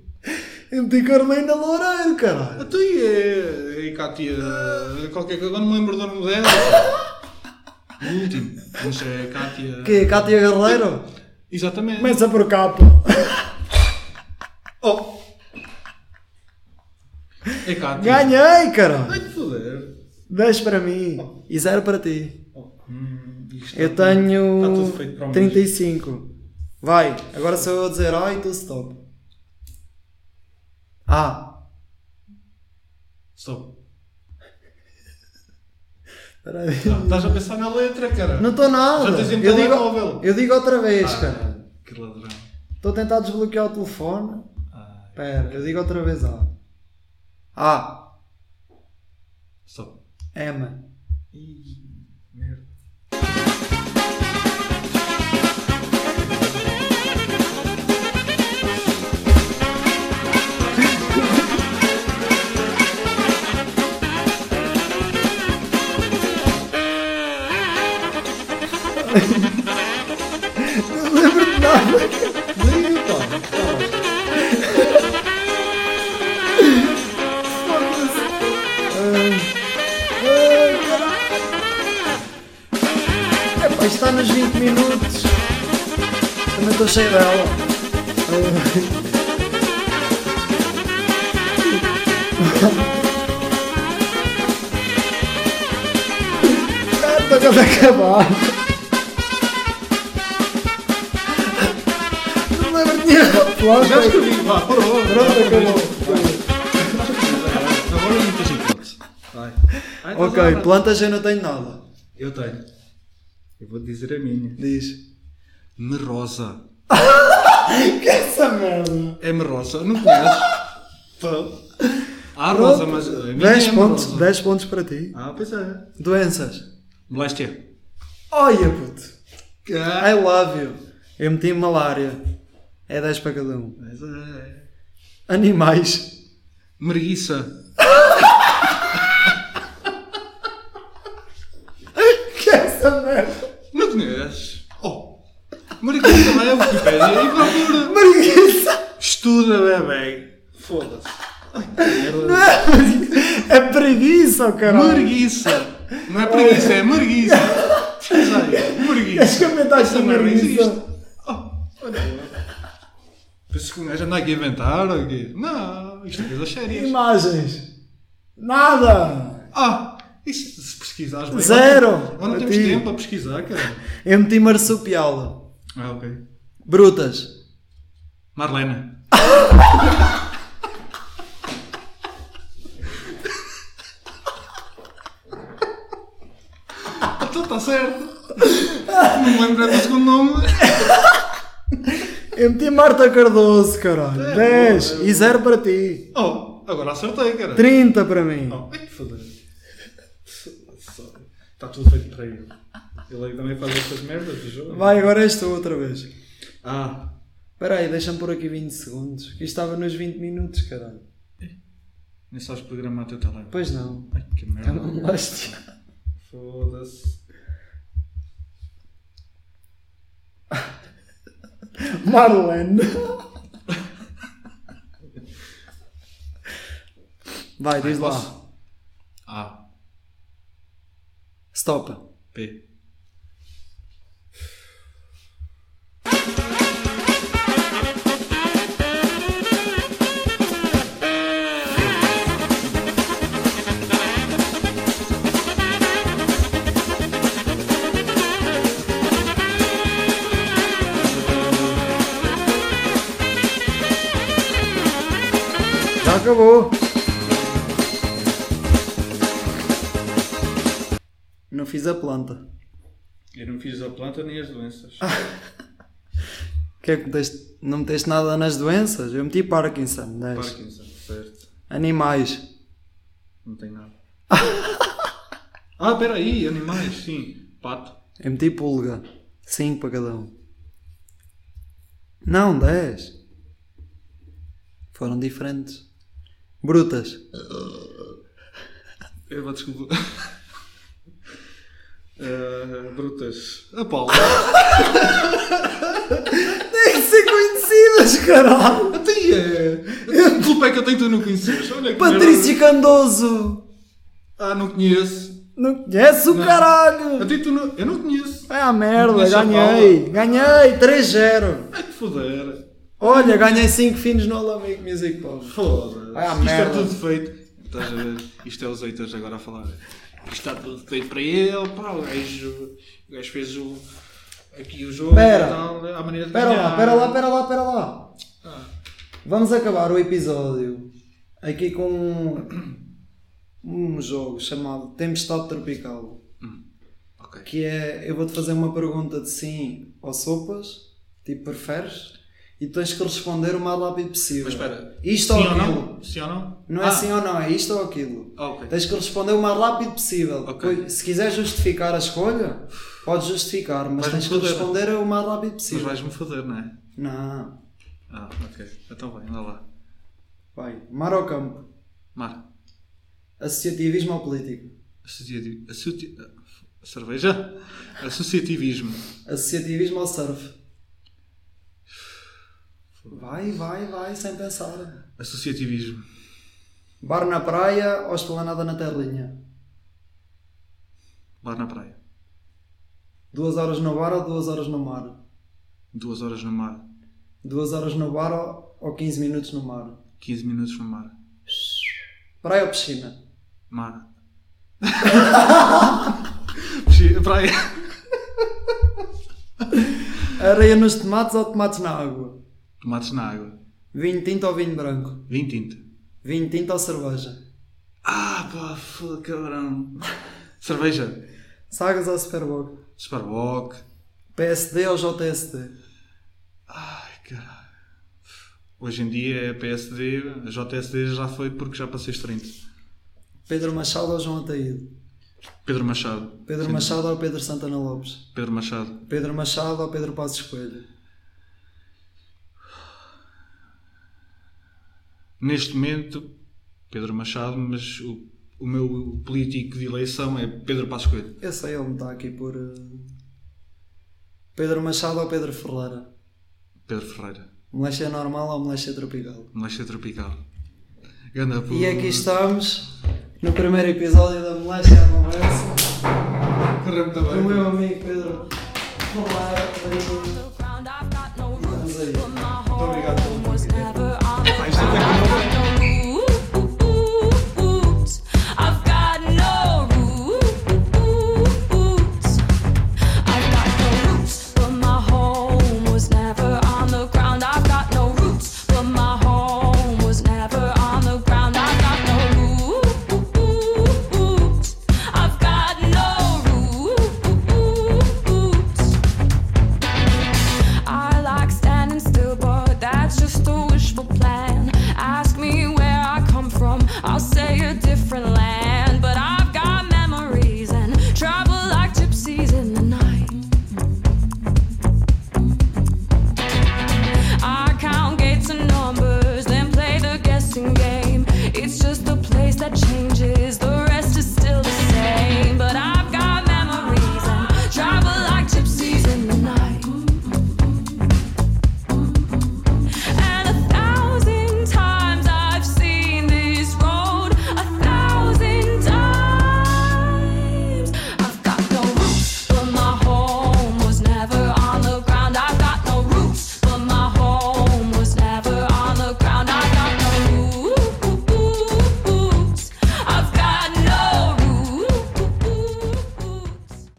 Eu meti Carolina Loureiro, caralho. Tu e é. E Cátia. Qualquer coisa. Agora não me lembro do nome dela. O último. Mas é Cátia. Que é Cátia Guerreiro? Exatamente. Começa por capa. Oh! É Cátia. Ganhei, caralho. Ai, de foder. 10 para mim e 0 para ti. Hum, isto Eu tudo- tenho para o 35. Vai, agora sou eu a dizer A e tu stop. A. Stop. Espera aí. Não, estás a pensar na letra, cara. Não estou nada. Já tens em Eu digo, eu digo outra vez, Ah, cara. Que ladrão. Estou a tentar desbloquear o telefone. Ai, Espera, eu digo outra vez A. A. stop. M. Ih, Estou cheio dela. Ah, Estou quase a acabar. Não lembro de planta. Já escrevi, vá. Pronto, acabou. Agora não tens hipótese. Vai. Ai, Ok, plantas eu não tenho nada. Eu tenho. Eu vou dizer a minha. Diz. Merosa. Que é essa merda? É merosa. Não conheces? Há rosa, mas a minha 10 é pontos, merosa. 10 pontos para ti. Ah, pois é. Doenças. Moléstia. Olha, puto. Ah, I love you. Eu meti malária. É 10 para cada um. Pois é. Animais. Merguiça. Que é essa merda? Não conheces? Oh. Merguiça, Wikipédia e procura. Estuda, bebê. Foda-se. Não é preguiça. É preguiça, caralho. Merguiça. Não é preguiça, é merguiça. Pesquisa aí. Comentar Essa esta merda preguiça? existe. Oh. Pensa que um gajo anda aqui a inventar ou quê? Não, isto é coisas sérias. Imagens. Nada. Ah, isso, se pesquisares bem. Zero. Ou não Para temos tempo para pesquisar, cara. Eu meti marsupial. Ah, ok. Brutas. Marlena. Então está certo. Não me lembro do segundo nome. Eu meti Marta Cardoso, caralho. É, 10. boa, é E 0 para ti. Oh, agora acertei, cara. 30 para mim. Oh, ai foda Está tudo feito para ele. Ele também faz estas merdas do jogo. Vai, agora és tu outra vez. Ah, Espera aí, deixa-me pôr aqui 20 segundos. Que isto estava nos 20 minutos, caralho. nem sabes programar o teu telemóvel. Pois não. Ai que É uma merda. moléstia. Foda-se. Marlene. Vai, diz lá. A, Stop. P. acabou. Não fiz a planta. Eu não fiz a planta nem as doenças. que é que meteste? Não meteste nada nas doenças? Eu meti Parkinson, 10. Parkinson, certo. Animais. Não tem nada. ah, espera aí, animais, sim. Pato. Eu meti pulga. 5 para cada um. Não, 10. Foram diferentes. Brutas. Eu vou desculpa. Eh, brutas. A Paula. Tem que ser conhecidas, caralho! Até é. Que culpa é que eu tenho que tu não conheces? Olha que Patrícia Candoso! Ah, não conheço. Não conhece o caralho! Até tu não... Eu não conheço. Vai à merda, a ganhei! Ganhei! 3-0! Ai que foder. Olha, ganhei 5 finos no Alambique Music Pub. Foda-se. À Isto merda. é tudo feito. Estás a ver? Isto é os haters agora a falar. Isto está tudo feito para ele. Pá, o gajo, o gajo fez o, aqui o jogo. Pera. e tal, à maneira de Espera lá, ganhar. espera lá, espera lá, espera lá! Ah, Vamos acabar o episódio aqui com um, um jogo chamado Tempestade Tropical. ok. Que é, eu vou-te fazer uma pergunta de sim ou sopas, tipo preferes, e tu tens que responder o mais rápido possível. Mas espera. Isto sim ou ou aquilo. não? Sim ou não? Não é Ah, sim ou não, é isto ou aquilo. ah, ok. Tens que responder o mais rápido possível. Ok. Depois, se quiser justificar a escolha, podes justificar, mas tens que responder o mais rápido Mas possível. vais-me foder, não é? Não. Ah, ok. Então vai, anda lá. Vai. Mar ou campo? Mar. Associativismo ou político? Associativo. Associ... Cerveja? Associativismo. Associativismo ou surf? Vai, vai, vai, sem pensar. Associativismo. Bar na praia ou esplanada na terrinha? Bar na praia. Duas horas no bar ou duas horas no mar? Duas horas no mar. Duas horas no bar ou, ou 15 minutos no mar? 15 minutos no mar. Praia ou piscina? Mar. Piscina, praia. Areia nos tomates ou tomates na água? Tomates na água. Vinho tinto ou vinho branco? Vinho tinto. Vinho tinto ou cerveja? Ah, pá, foda cabrão. Cerveja. Sagas ou Superboc? Sparbock. PSD ou JSD? Ai, caralho. Hoje em dia é PSD, a JSD já foi porque já passei os 30. Pedro Machado ou João Ataíde? Pedro Machado. Pedro Sim. Machado ou Pedro Santana Lopes? Pedro Machado. Pedro Machado ou Pedro Passos Coelho? Neste momento, Pedro Machado, mas o, o meu político de eleição é Pedro Passos Coelho. Eu sei, ele me está aqui por. eh, Pedro Machado ou Pedro Ferreira? Pedro Ferreira. Moléstia normal ou moléstia tropical? Moléstia tropical. Ganda E aqui estamos, no primeiro episódio da Moléstia à Conversa, Correu muito com o meu amigo Pedro Ferreira.